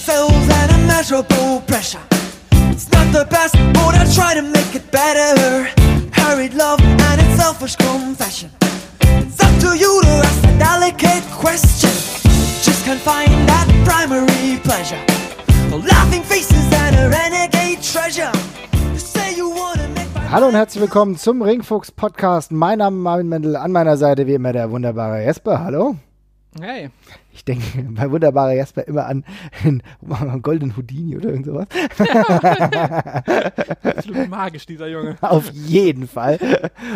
ourselves an immeasurable pressure. It's not the best, but I try to make it better. Hurried love and its selfish confession. It's up to you to ask a delicate question. Just can't find that primary pleasure. Laughing faces and a renegade treasure. Say you wanna make my Hallo und herzlich willkommen zum Ringfuchs Podcast. Mein Name ist Marvin Mendel, an meiner Seite wie immer der wunderbare Jesper. Hallo. Hey. Ich denke bei wunderbarer Jesper immer an den Golden Houdini oder irgend sowas. Absolut magisch, dieser Junge. Auf jeden Fall.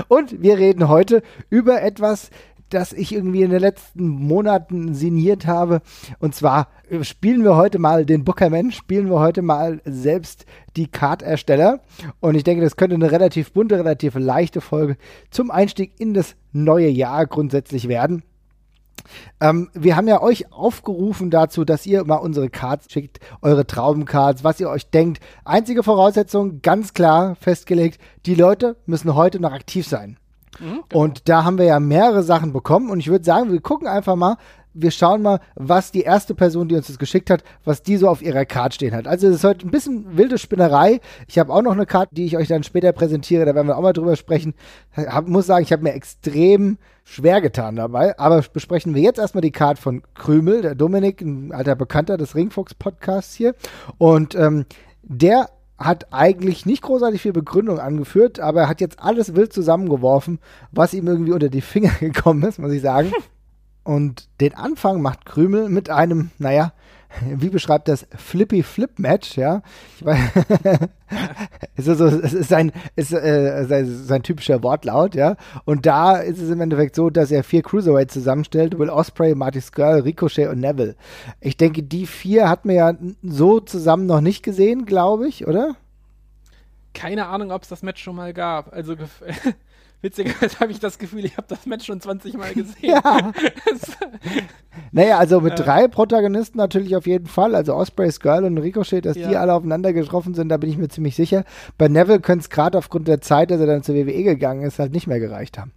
Und wir reden heute über etwas, das ich irgendwie in den letzten Monaten signiert habe. Und zwar spielen wir heute mal den Bookerman, spielen wir heute mal selbst die Card-Ersteller. Und ich denke, das könnte eine relativ bunte, relativ leichte Folge zum Einstieg in das neue Jahr grundsätzlich werden. Ähm, wir haben ja euch aufgerufen dazu, dass ihr mal unsere Cards schickt, eure Traumcards, was ihr euch denkt. Einzige Voraussetzung, ganz klar festgelegt, die Leute müssen heute noch aktiv sein. Und da haben wir ja mehrere Sachen bekommen und ich würde sagen, wir gucken einfach mal, wir schauen mal, was die erste Person, die uns das geschickt hat, was die so auf ihrer Card stehen hat. Also es ist heute ein bisschen wilde Spinnerei. Ich habe auch noch eine Karte, die ich euch dann später präsentiere, da werden wir auch mal drüber sprechen. Hab, muss sagen, ich habe mir extrem schwer getan dabei, aber besprechen wir jetzt erstmal die Card von Krümel, der Dominik, ein alter Bekannter des Ringfuchs-Podcasts hier. Und ähm, der hat eigentlich nicht großartig viel Begründung angeführt, aber er hat jetzt alles wild zusammengeworfen, was ihm irgendwie unter die Finger gekommen ist, muss ich sagen. Und den Anfang macht Krümel mit einem, naja, wie beschreibt das Flippy Flip Match, ja? Ich weiß, es ist, so, es ist sein, ist, äh, sein, sein typischer Wortlaut, ja? Und da ist es im Endeffekt so, dass er vier Cruiserweights zusammenstellt: Will Osprey, Marty Skrull, Ricochet und Neville. Ich denke, die vier hat man ja so zusammen noch nicht gesehen, glaube ich, oder? Keine Ahnung, ob es das Match schon mal gab. Also witzigerweise habe ich das Gefühl, ich habe das Match schon 20 Mal gesehen. Ja. Naja, also mit Äh. drei Protagonisten natürlich auf jeden Fall. Also Osprey, Skrull und Ricochet, dass die Ja. alle aufeinander getroffen sind, da bin ich mir ziemlich sicher. Bei Neville könnte es gerade aufgrund der Zeit, dass er dann zur WWE gegangen ist, halt nicht mehr gereicht haben.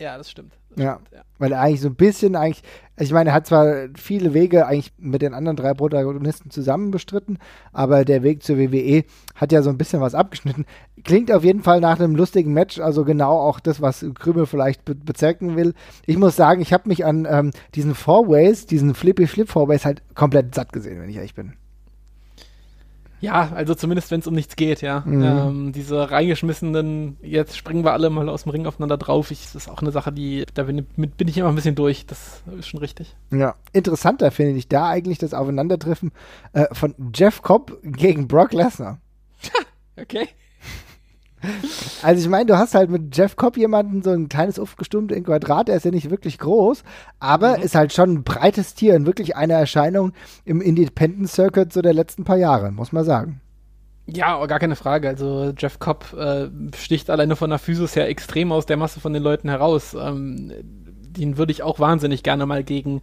Ja, das stimmt. Das Ja. Stimmt, ja. Weil er eigentlich so ein bisschen eigentlich, also ich meine, er hat zwar viele Wege eigentlich mit den anderen drei Protagonisten zusammen bestritten, aber der Weg zur WWE hat ja so ein bisschen was abgeschnitten. Klingt auf jeden Fall nach einem lustigen Match, also genau auch das, was Krümel vielleicht be bezirken will. Ich muss sagen, ich habe mich an ähm, diesen Four-Ways, diesen Flippy-Flip-Four-Ways halt komplett satt gesehen, wenn ich ehrlich bin. Ja, also zumindest wenn es um nichts geht, ja. Mhm. Ähm, diese reingeschmissenen, jetzt springen wir alle mal aus dem Ring aufeinander drauf. Ich, das ist auch eine Sache, die, da bin, bin ich immer ein bisschen durch. Das ist schon richtig. Ja, interessanter finde ich da eigentlich das Aufeinandertreffen äh, von Jeff Cobb gegen Brock Lesnar. Okay. Also ich meine, du hast halt mit Jeff Cobb jemanden, so ein kleines aufgestummte in Quadrat, der ist ja nicht wirklich groß, aber Mhm. ist halt schon ein breites Tier und wirklich eine Erscheinung im Independent Circuit so der letzten paar Jahre, muss man sagen. Ja, gar keine Frage. Also Jeff Cobb äh, sticht alleine von der Physis her extrem aus der Masse von den Leuten heraus. Ähm, den würde ich auch wahnsinnig gerne mal gegen,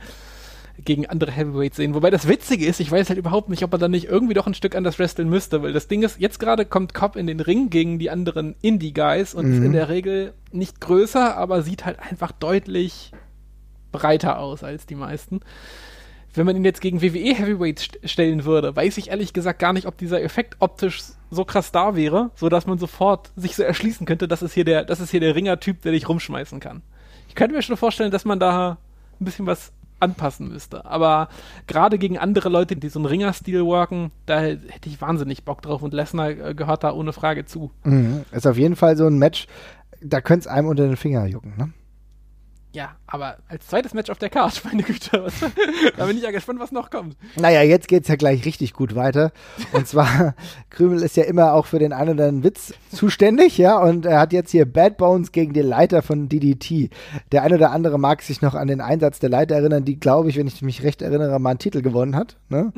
gegen andere Heavyweights sehen. Wobei das Witzige ist, ich weiß halt überhaupt nicht, ob er dann nicht irgendwie doch ein Stück anders wresteln müsste, weil das Ding ist, jetzt gerade kommt Cobb in den Ring gegen die anderen Indie-Guys und ist in der Regel nicht größer, aber sieht halt einfach deutlich breiter aus als die meisten. Wenn man ihn jetzt gegen WWE Heavyweights st stellen würde, weiß ich ehrlich gesagt gar nicht, ob dieser Effekt optisch so krass da wäre, so dass man sofort sich so erschließen könnte, das ist hier der, das ist hier der Ringer-Typ, der dich rumschmeißen kann. Ich könnte mir schon vorstellen, dass man da ein bisschen was anpassen müsste. Aber gerade gegen andere Leute, die so einen Ringer-Stil worken, da hätte ich wahnsinnig Bock drauf und Lesnar äh, gehört da ohne Frage zu. Mhm. Ist auf jeden Fall so ein Match, da könnte es einem unter den Finger jucken, ne? Ja, aber als zweites Match auf der Karte, meine Güte, was, da bin ich ja gespannt, was noch kommt. Naja, jetzt geht's ja gleich richtig gut weiter. Und zwar, Krümel ist ja immer auch für den einen oder anderen Witz zuständig, ja, und er hat jetzt hier Bad Bones gegen den Leiter von DDT. Der eine oder andere mag sich noch an den Einsatz der Leiter erinnern, die, glaube ich, wenn ich mich recht erinnere, mal einen Titel gewonnen hat. Ne?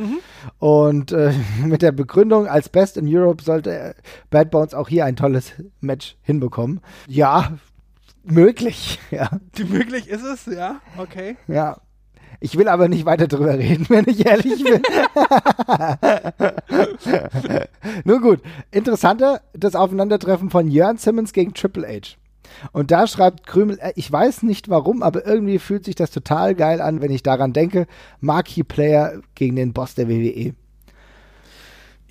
Und äh, mit der Begründung, als Best in Europe sollte Bad Bones auch hier ein tolles Match hinbekommen. Ja, möglich, ja. Möglich ist es, ja, okay. Ja. Ich will aber nicht weiter drüber reden, wenn ich ehrlich bin. Nun gut, interessanter das Aufeinandertreffen von Jörn Simmons gegen Triple H. Und da schreibt Krümel, äh, ich weiß nicht warum, aber irgendwie fühlt sich das total geil an, wenn ich daran denke. Marquee Player gegen den Boss der WWE.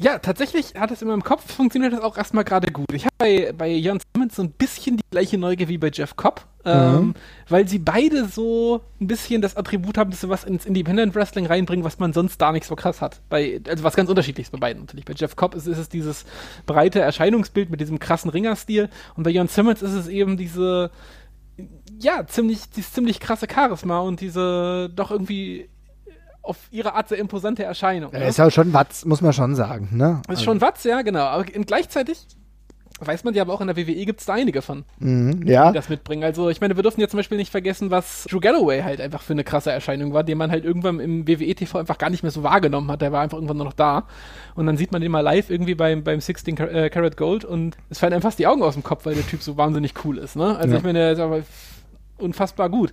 Ja, tatsächlich hat es in meinem Kopf funktioniert das auch erstmal gerade gut. Ich habe bei, bei Jon Simmons so ein bisschen die gleiche Neugier wie bei Jeff Cobb, ähm, mhm. weil sie beide so ein bisschen das Attribut haben, dass sie was ins Independent Wrestling reinbringen, was man sonst da nicht so krass hat. Bei, also was ganz unterschiedliches bei beiden natürlich. Bei Jeff Cobb ist, ist es dieses breite Erscheinungsbild mit diesem krassen Ringerstil und bei Jon Simmons ist es eben diese, ja, ziemlich, dieses ziemlich krasse Charisma und diese doch irgendwie auf ihre Art sehr imposante Erscheinung. Er ne? ist ja schon Watz, muss man schon sagen. Ne? Ist also. schon Watz, ja, genau. Aber gleichzeitig weiß man ja aber auch in der WWE gibt es da einige von, mhm, ja. die das mitbringen. Also ich meine, wir dürfen jetzt zum Beispiel nicht vergessen, was Drew Galloway halt einfach für eine krasse Erscheinung war, den man halt irgendwann im WWE-TV einfach gar nicht mehr so wahrgenommen hat. Der war einfach irgendwann nur noch da. Und dann sieht man den mal live irgendwie beim, beim 16 Karat äh, Gold und es fallen einem fast die Augen aus dem Kopf, weil der Typ so wahnsinnig cool ist. Ne? Also ja. ich meine, der ist aber unfassbar gut.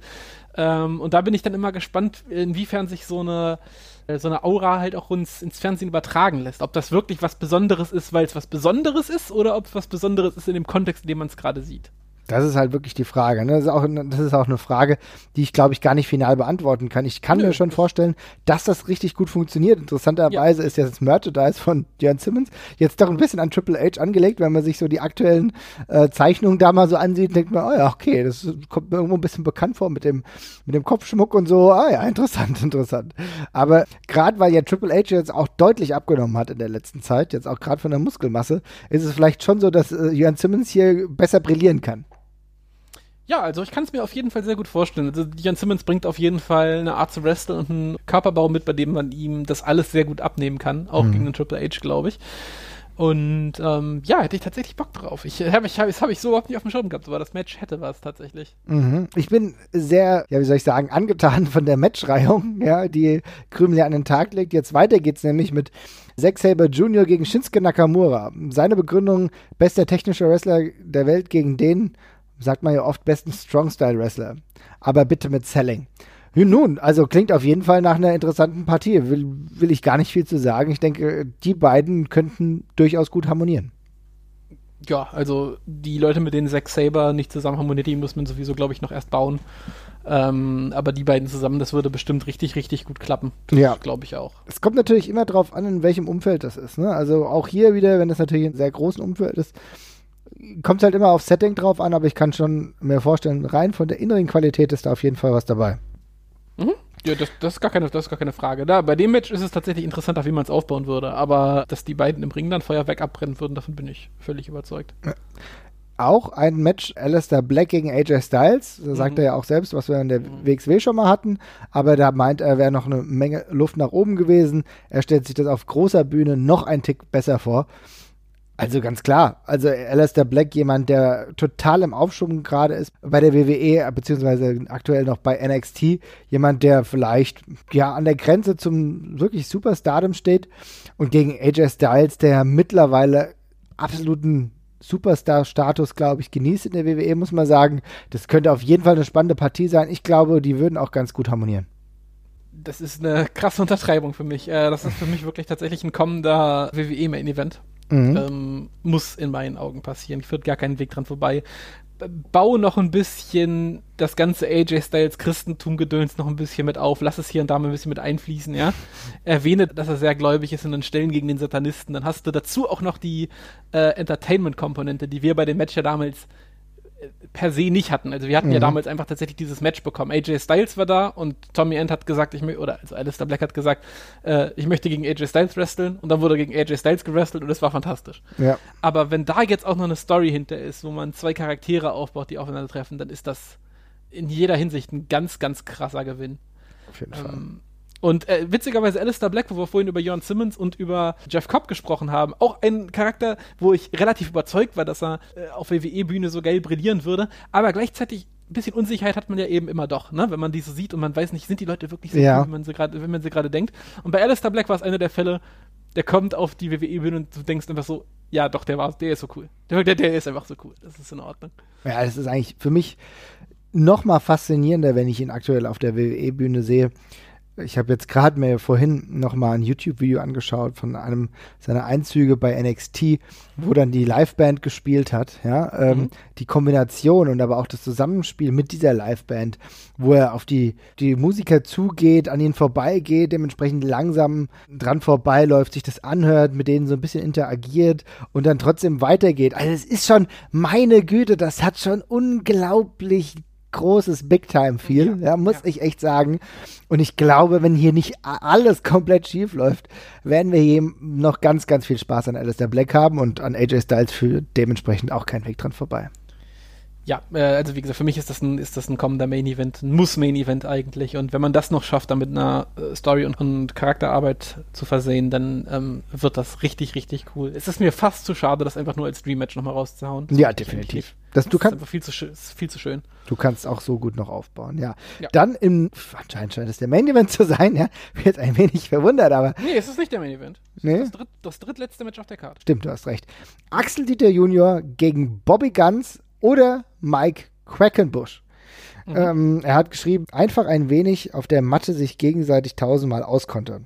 Ähm, und da bin ich dann immer gespannt, inwiefern sich so eine, äh, so eine Aura halt auch uns ins Fernsehen übertragen lässt. Ob das wirklich was Besonderes ist, weil es was Besonderes ist, oder ob es was Besonderes ist in dem Kontext, in dem man es gerade sieht. Das ist halt wirklich die Frage. Ne? Das, ist auch, das ist auch eine Frage, die ich, glaube ich, gar nicht final beantworten kann. Ich kann Nö. mir schon vorstellen, dass das richtig gut funktioniert. Interessanterweise ja. ist jetzt das Merchandise von Jan Simmons jetzt doch ein bisschen an Triple H angelegt. Wenn man sich so die aktuellen äh, Zeichnungen da mal so ansieht, denkt man, oh ja, okay, das kommt mir irgendwo ein bisschen bekannt vor mit dem, mit dem Kopfschmuck und so. Ah ja, interessant, interessant. Aber gerade weil ja Triple H jetzt auch deutlich abgenommen hat in der letzten Zeit, jetzt auch gerade von der Muskelmasse, ist es vielleicht schon so, dass äh, Jan Simmons hier besser brillieren kann. Ja, also ich kann es mir auf jeden Fall sehr gut vorstellen. Also Jan Simmons bringt auf jeden Fall eine Art zu wresteln und einen Körperbau mit, bei dem man ihm das alles sehr gut abnehmen kann, auch mhm. gegen den Triple H, glaube ich. Und ähm, ja, hätte ich tatsächlich Bock drauf. Ich habe ich, hab, das habe ich so überhaupt nicht auf dem Schirm gehabt, aber das Match hätte was tatsächlich. Mhm. Ich bin sehr, ja, wie soll ich sagen, angetan von der Matchreihung, ja, die Krümel ja an den Tag legt. Jetzt weiter geht's nämlich mit Zack Saber Jr. gegen Shinsuke Nakamura. Seine Begründung, bester technischer Wrestler der Welt gegen den sagt man ja oft, besten Strong-Style-Wrestler. Aber bitte mit Selling. Nun, also klingt auf jeden Fall nach einer interessanten Partie. Will, will ich gar nicht viel zu sagen. Ich denke, die beiden könnten durchaus gut harmonieren. Ja, also die Leute, mit denen Zack Saber nicht zusammen harmoniert, die muss man sowieso, glaube ich, noch erst bauen. Ähm, aber die beiden zusammen, das würde bestimmt richtig, richtig gut klappen. Ja. Glaube ich auch. Es kommt natürlich immer darauf an, in welchem Umfeld das ist. Ne? Also auch hier wieder, wenn das natürlich ein sehr großen Umfeld ist, kommt halt immer auf Setting drauf an, aber ich kann schon mir vorstellen, rein von der inneren Qualität ist da auf jeden Fall was dabei. Mhm. Ja, das, das, ist gar keine, das ist gar keine Frage. Da, bei dem Match ist es tatsächlich interessanter, wie man es aufbauen würde. Aber dass die beiden im Ring dann Feuerwerk abbrennen würden, davon bin ich völlig überzeugt. Auch ein Match Alistair Black gegen AJ Styles. Da mhm. sagt er ja auch selbst, was wir in der mhm. WXW schon mal hatten. Aber da meint er, wäre noch eine Menge Luft nach oben gewesen. Er stellt sich das auf großer Bühne noch ein Tick besser vor. Also ganz klar. Also Alistair Black, jemand, der total im Aufschwung gerade ist bei der WWE, beziehungsweise aktuell noch bei NXT. Jemand, der vielleicht ja an der Grenze zum wirklich Superstardom steht. Und gegen AJ Styles, der mittlerweile absoluten Superstar-Status, glaube ich, genießt in der WWE, muss man sagen. Das könnte auf jeden Fall eine spannende Partie sein. Ich glaube, die würden auch ganz gut harmonieren das ist eine krasse Untertreibung für mich. Äh, das ist für mich wirklich tatsächlich ein kommender WWE-Main-Event. Mhm. Ähm, muss in meinen Augen passieren. Ich würde gar keinen Weg dran vorbei. Bau noch ein bisschen das ganze AJ Styles Christentum-Gedöns noch ein bisschen mit auf. Lass es hier und da mal ein bisschen mit einfließen, ja. Erwähne, dass er sehr gläubig ist und dann Stellen gegen den Satanisten. Dann hast du dazu auch noch die äh, Entertainment-Komponente, die wir bei dem Match ja damals per se nicht hatten. Also wir hatten mhm. ja damals einfach tatsächlich dieses Match bekommen. AJ Styles war da und Tommy End hat gesagt, ich möchte, oder also Alistair Black hat gesagt, äh, ich möchte gegen AJ Styles wresteln und dann wurde gegen AJ Styles gewrestelt und das war fantastisch. Ja. Aber wenn da jetzt auch noch eine Story hinter ist, wo man zwei Charaktere aufbaut, die aufeinandertreffen, dann ist das in jeder Hinsicht ein ganz, ganz krasser Gewinn. Auf jeden Fall. Ähm, und äh, witzigerweise Alistair Black, wo wir vorhin über Jon Simmons und über Jeff Cobb gesprochen haben, auch ein Charakter, wo ich relativ überzeugt war, dass er äh, auf WWE-Bühne so geil brillieren würde, aber gleichzeitig ein bisschen Unsicherheit hat man ja eben immer doch, ne? wenn man diese sieht und man weiß nicht, sind die Leute wirklich so ja. cool, wenn man sie gerade, wenn man sie gerade denkt. Und bei Alistair Black war es einer der Fälle, der kommt auf die WWE-Bühne und du denkst einfach so, ja doch, der war, der ist so cool. Der, der, der ist einfach so cool. Das ist in Ordnung. Ja, das ist eigentlich für mich noch mal faszinierender, wenn ich ihn aktuell auf der WWE-Bühne sehe Ich habe jetzt gerade mir vorhin nochmal ein YouTube-Video angeschaut von einem seiner Einzüge bei NXT, wo dann die Liveband gespielt hat. Ja, ähm, Mhm. die Kombination und aber auch das Zusammenspiel mit dieser Liveband, wo er auf die, die Musiker zugeht, an ihnen vorbeigeht, dementsprechend langsam dran vorbeiläuft, sich das anhört, mit denen so ein bisschen interagiert und dann trotzdem weitergeht. Also es ist schon, meine Güte, das hat schon unglaublich großes Big Time Feel, ja, muss ja. ich echt sagen. Und ich glaube, wenn hier nicht alles komplett schief läuft, werden wir hier noch ganz, ganz viel Spaß an Alistair Black haben und an AJ Styles für dementsprechend auch kein Weg dran vorbei. Ja, äh, also wie gesagt, für mich ist das ein, ist das ein kommender Main Event, ein Muss-Main Event eigentlich. Und wenn man das noch schafft, dann mit einer äh, Story und, und Charakterarbeit zu versehen, dann ähm, wird das richtig, richtig cool. Es ist mir fast zu schade, das einfach nur als Dream-Match nochmal rauszuhauen. Ja, definitiv. Das, du, Das ist kannst, einfach viel zu, schön, ist viel zu schön. du kannst auch so gut noch aufbauen, ja. Ja. Dann im, anscheinend scheint es der Main Event zu sein, ja. Jetzt ein wenig verwundert, aber Nee, es ist nicht der Main Event. Nee? ist Das, dritt, das drittletzte Match auf der Karte. stimmt, du hast recht. Axel Dieter Junior gegen Bobby Guns oder Mike Quackenbush. Mhm. Ähm, er hat geschrieben, einfach ein wenig auf der Matte sich gegenseitig tausendmal auskontern.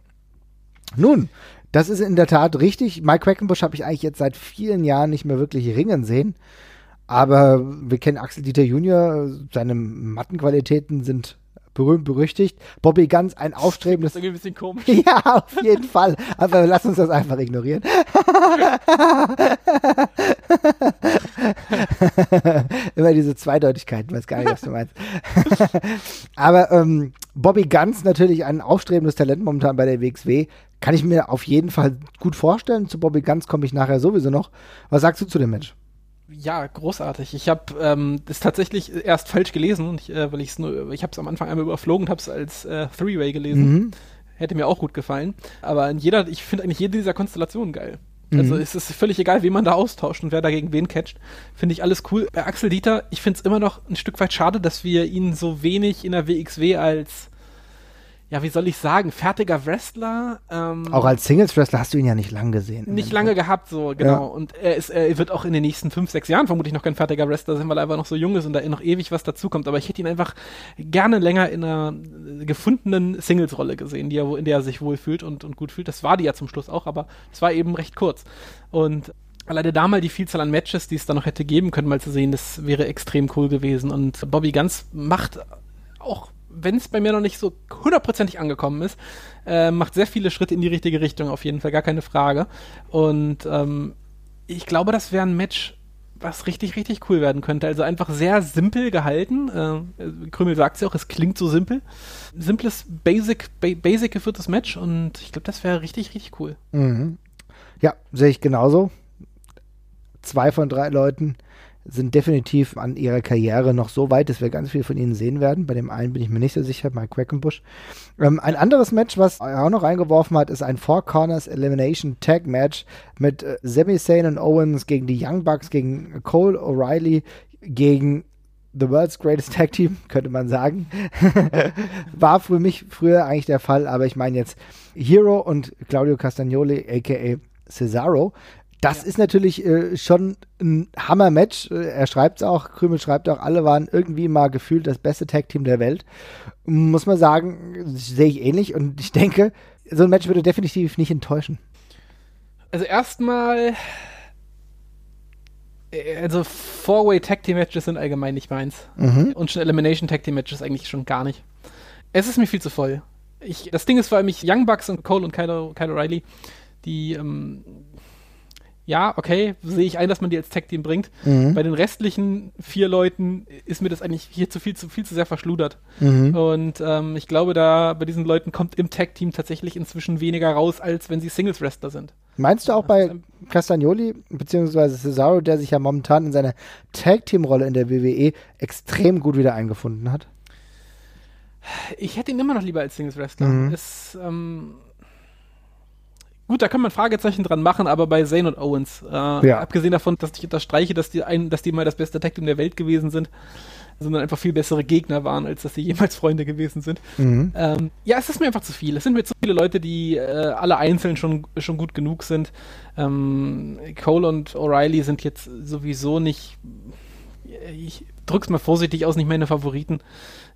Nun, das ist in der Tat richtig. Mike Quackenbush habe ich eigentlich jetzt seit vielen Jahren nicht mehr wirklich ringen sehen. Aber wir kennen Axel Dieter Junior, seine Mattenqualitäten sind berühmt berüchtigt. Bobby Guns, ein Das aufstrebendes ist irgendwie ein bisschen komisch. ja, auf jeden Fall. Aber lass uns das einfach ignorieren. Immer diese Zweideutigkeiten, weiß gar nicht, was du meinst. Aber ähm, Bobby Guns natürlich ein aufstrebendes Talent momentan bei der WXW. Kann ich mir auf jeden Fall gut vorstellen. Zu Bobby Guns komme ich nachher sowieso noch. Was sagst du zu dem Match? Ja, großartig. Ich habe ähm, das tatsächlich erst falsch gelesen, und ich, äh, weil ich es nur, ich habe es am Anfang einmal überflogen und habe es als äh, Three-Way gelesen. Mhm. Hätte mir auch gut gefallen. Aber in jeder, ich finde eigentlich jede dieser Konstellationen geil. Also Mhm. es ist völlig egal, wen man da austauscht und wer da gegen wen catcht. Finde ich alles cool. Bei Axel Dieter, ich finde es immer noch ein Stück weit schade, dass wir ihn so wenig in der WXW als, ja, wie soll ich sagen, fertiger Wrestler. Ähm, Auch als Singles-Wrestler hast du ihn ja nicht lang gesehen. nicht lange gehabt, so, genau. Und er, ist, er wird auch in den nächsten fünf, sechs Jahren vermutlich noch kein fertiger Wrestler sein, weil er einfach noch so jung ist und da noch ewig was dazukommt. Aber ich hätte ihn einfach gerne länger in einer gefundenen Singles-Rolle gesehen, die er, in der er sich wohlfühlt und, und gut fühlt. Das war die ja zum Schluss auch, aber es war eben recht kurz. Und alleine da mal die Vielzahl an Matches, die es da noch hätte geben können, mal zu sehen, das wäre extrem cool gewesen. Und Bobby Ganz macht auch wenn es bei mir noch nicht so hundertprozentig angekommen ist, äh, macht sehr viele Schritte in die richtige Richtung, auf jeden Fall, gar keine Frage. Und ähm, ich glaube, das wäre ein Match, was richtig, richtig cool werden könnte. Also einfach sehr simpel gehalten. Äh, Krümel sagt ja auch, es klingt so simpel. Simples, basic, ba basic geführtes Match und ich glaube, das wäre richtig, richtig cool. Mhm. Ja, sehe ich genauso. Zwei von drei Leuten sind definitiv an ihrer Karriere noch so weit, dass wir ganz viel von ihnen sehen werden. Bei dem einen bin ich mir nicht so sicher, Mike Quackenbush. Ähm, ein anderes Match, was er auch noch eingeworfen hat, ist ein Four Corners Elimination Tag Match mit äh, Sami Zayn und Owens gegen die Young Bucks, gegen Cole O'Reilly, gegen The World's Greatest Tag Team, könnte man sagen. War für mich früher eigentlich der Fall, aber ich meine jetzt Hero und Claudio Castagnoli, aka Cesaro. Das ist natürlich äh, schon ein Hammer-Match. Äh, Er schreibt es auch, Krümel schreibt auch, alle waren irgendwie mal gefühlt das beste Tag-Team der Welt. Muss man sagen, sehe ich ähnlich und ich denke, so ein Match würde definitiv nicht enttäuschen. Also erstmal, äh, also Four-Way Tag Team Matches sind allgemein nicht meins. Mhm. Und schon Elimination Tag Team Matches eigentlich schon gar nicht. Es ist mir viel zu voll. Ich, das Ding ist vor allem ich Young Bucks und Cole und Kyle, Kyle O'Reilly, die, ähm, ja, okay, sehe ich ein, dass man die als Tag Team bringt. Mhm. Bei den restlichen vier Leuten ist mir das eigentlich hier zu viel zu viel zu sehr verschludert. Mhm. Und ähm, ich glaube, da bei diesen Leuten kommt im Tag Team tatsächlich inzwischen weniger raus, als wenn sie Singles Wrestler sind. Meinst du auch bei Castagnoli bzw. Cesaro, der sich ja momentan in seiner Tag-Team-Rolle in der WWE extrem gut wieder eingefunden hat? Ich hätte ihn immer noch lieber als Singles Wrestler. Mhm. Ist, ähm, gut, da kann man Fragezeichen dran machen, aber bei Zayn und Owens, äh, Ja. abgesehen davon, dass ich unterstreiche, dass die, ein, dass die mal das beste Tag Team der Welt gewesen sind, sondern einfach viel bessere Gegner waren, als dass sie jemals Freunde gewesen sind. Mhm. Ähm, ja, es ist mir einfach zu viel. Es sind mir zu viele Leute, die äh, alle einzeln schon, schon gut genug sind. Ähm, Cole und O'Reilly sind jetzt sowieso nicht ich drück's mal vorsichtig aus, nicht meine Favoriten.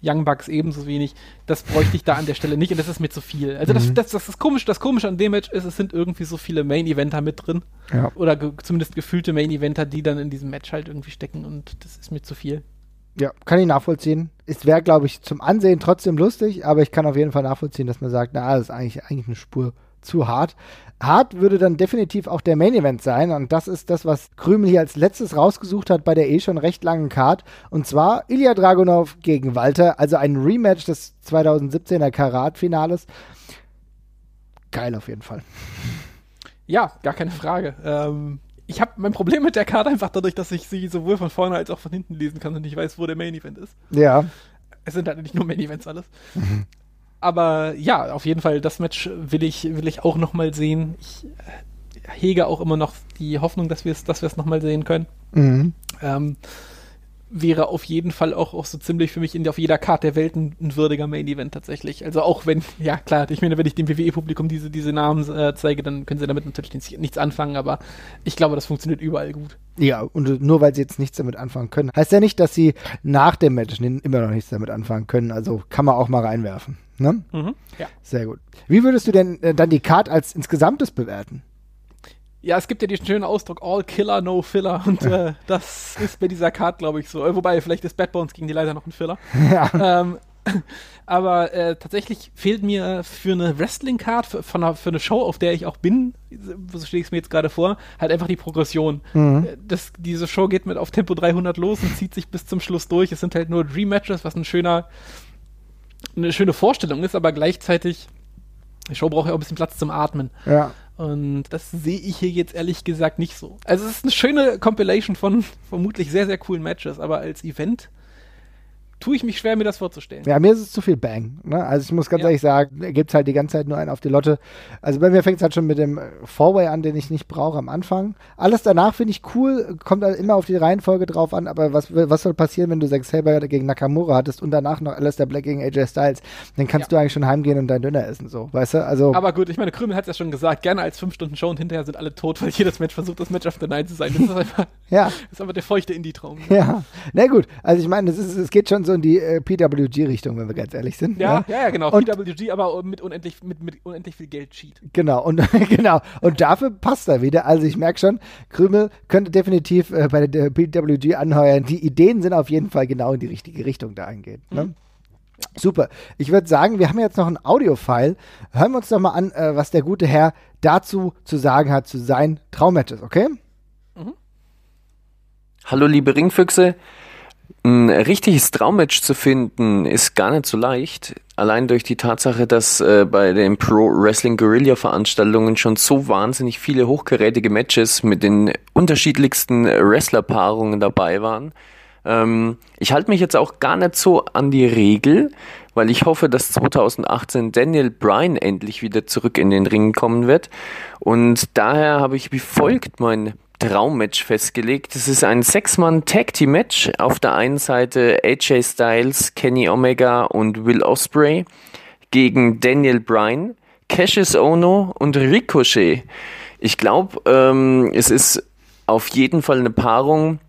Young Bucks ebenso wenig. Das bräuchte ich da an der Stelle nicht und das ist mir zu viel. Also das, Mhm. das, das, das, komische, das Komische an dem Match ist, es sind irgendwie so viele Main-Eventer mit drin. Ja. Oder ge zumindest gefühlte Main-Eventer, die dann in diesem Match halt irgendwie stecken und das ist mir zu viel. Ja, kann ich nachvollziehen. Es wäre, glaube ich, zum Ansehen trotzdem lustig, aber ich kann auf jeden Fall nachvollziehen, dass man sagt, na, das ist eigentlich, eigentlich eine Spur zu hart. Hart würde dann definitiv auch der Main Event sein und das ist das, was Krümel hier als letztes rausgesucht hat bei der eh schon recht langen Card und zwar Ilya Dragunov gegen Walter, also ein Rematch des 2017er Karat-Finales. Geil auf jeden Fall. Ja, gar keine Frage. Ähm, ich habe mein Problem mit der Karte einfach dadurch, dass ich sie sowohl von vorne als auch von hinten lesen kann und ich weiß, wo der Main Event ist. Ja, Es sind halt nicht nur Main Events alles. Aber ja, auf jeden Fall, das Match will ich, will ich auch nochmal sehen. Ich äh, hege auch immer noch die Hoffnung, dass wir es dass nochmal sehen können. mhm. Ähm, wäre auf jeden Fall auch, auch so ziemlich für mich in, auf jeder Karte der Welt ein, ein würdiger Main Event tatsächlich. Also auch wenn, ja klar, ich meine, wenn ich dem WWE-Publikum diese, diese Namen äh, zeige, dann können sie damit natürlich nichts anfangen, aber ich glaube, das funktioniert überall gut. Ja, und nur weil sie jetzt nichts damit anfangen können, heißt ja nicht, dass sie nach dem Match immer noch nichts damit anfangen können. Also kann man auch mal reinwerfen. Ne? Mhm. Ja. Sehr gut. Wie würdest du denn äh, dann die Card als insgesamtes bewerten? Ja, es gibt ja diesen schönen Ausdruck All Killer, No Filler und äh, das ist bei dieser Card, glaube ich, so. Äh, Wobei, vielleicht ist Bad Bones gegen die leider noch ein Filler. ja. ähm, aber äh, tatsächlich fehlt mir für eine Wrestling-Card, für, für eine Show, auf der ich auch bin, so stelle ich es mir jetzt gerade vor, halt einfach die Progression. Mhm. Äh, Das, diese Show geht mit auf Tempo 300 los und zieht sich bis zum Schluss durch. Es sind halt nur Dream-Matches, was ein schöner, eine schöne Vorstellung ist, aber gleichzeitig, die Show braucht ja auch ein bisschen Platz zum Atmen. ja. Und das sehe ich hier jetzt ehrlich gesagt nicht so. Also es ist eine schöne Compilation von vermutlich sehr, sehr coolen Matches, aber als Event tue ich mich schwer, mir das vorzustellen. Ja, mir ist es zu viel Bang. Ne? Also ich muss ganz Ja. ehrlich sagen, gibt es halt die ganze Zeit nur einen auf die Lotte. Also bei mir fängt es halt schon mit dem äh, Four-Way an, den ich nicht brauche am Anfang. Alles danach finde ich cool, kommt halt immer auf die Reihenfolge drauf an, aber was, was soll passieren, wenn du Zack Saber gegen Nakamura hattest und danach noch Alistair Black gegen AJ Styles? Dann kannst Ja. du eigentlich schon heimgehen und deinen Döner essen, so, weißt du? Also, Aber gut, ich meine, Krümel hat es ja schon gesagt, gerne als 5-Stunden-Show und hinterher sind alle tot, weil jedes Match versucht, das Match of the Night zu sein. Das ist einfach, ja. das ist einfach der feuchte Indie-Traum. Ja, na gut. Also ich meine, es geht schon so in die äh, PWG-Richtung, wenn wir ganz ehrlich sind. Ja, ne? ja, ja, genau. Und- PWG, aber mit unendlich, mit, mit unendlich viel Geld Cheat. Genau, und genau. Und dafür passt er wieder. Also ich merke schon, Krümel könnte definitiv äh, bei der PWG anheuern. Die Ideen sind auf jeden Fall genau in die richtige Richtung dahingehend. Ne? Super. Ich würde sagen, wir haben jetzt noch ein Audio-File. Hören wir uns doch mal an, äh, was der gute Herr dazu zu sagen hat, zu seinen Traummatches, okay? Hallo liebe Ringfüchse. Ein richtiges Traummatch zu finden ist gar nicht so leicht. Allein durch die Tatsache, dass äh, bei den Pro Wrestling Guerilla Veranstaltungen schon so wahnsinnig viele hochkarätige Matches mit den unterschiedlichsten Wrestlerpaarungen dabei waren. Ähm, ich halte mich jetzt auch gar nicht so an die Regel, weil ich hoffe, dass 2018 Daniel Bryan endlich wieder zurück in den Ring kommen wird. Und daher habe ich wie folgt mein Traummatch festgelegt. Es ist ein Sechs-Mann-Tag-Team-Match. Auf der einen Seite AJ Styles, Kenny Omega und Will Ospreay gegen Daniel Bryan, Cassius Ono und Ricochet. Ich glaube, ähm, es ist auf jeden Fall eine Paarung,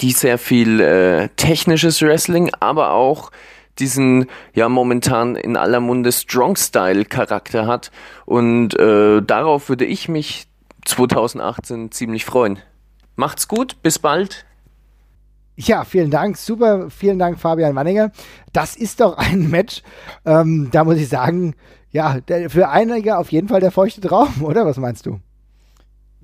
die sehr viel äh, technisches Wrestling, aber auch diesen ja momentan in aller Munde Strong Style Charakter hat und äh, darauf würde ich mich 2018 ziemlich freuen. Macht's gut, bis bald. Ja, vielen Dank. Super, vielen Dank, Fabian Wanninger. Das ist doch ein Match, ähm, da muss ich sagen, ja, der, für einige auf jeden Fall der feuchte Traum, oder? Was meinst du?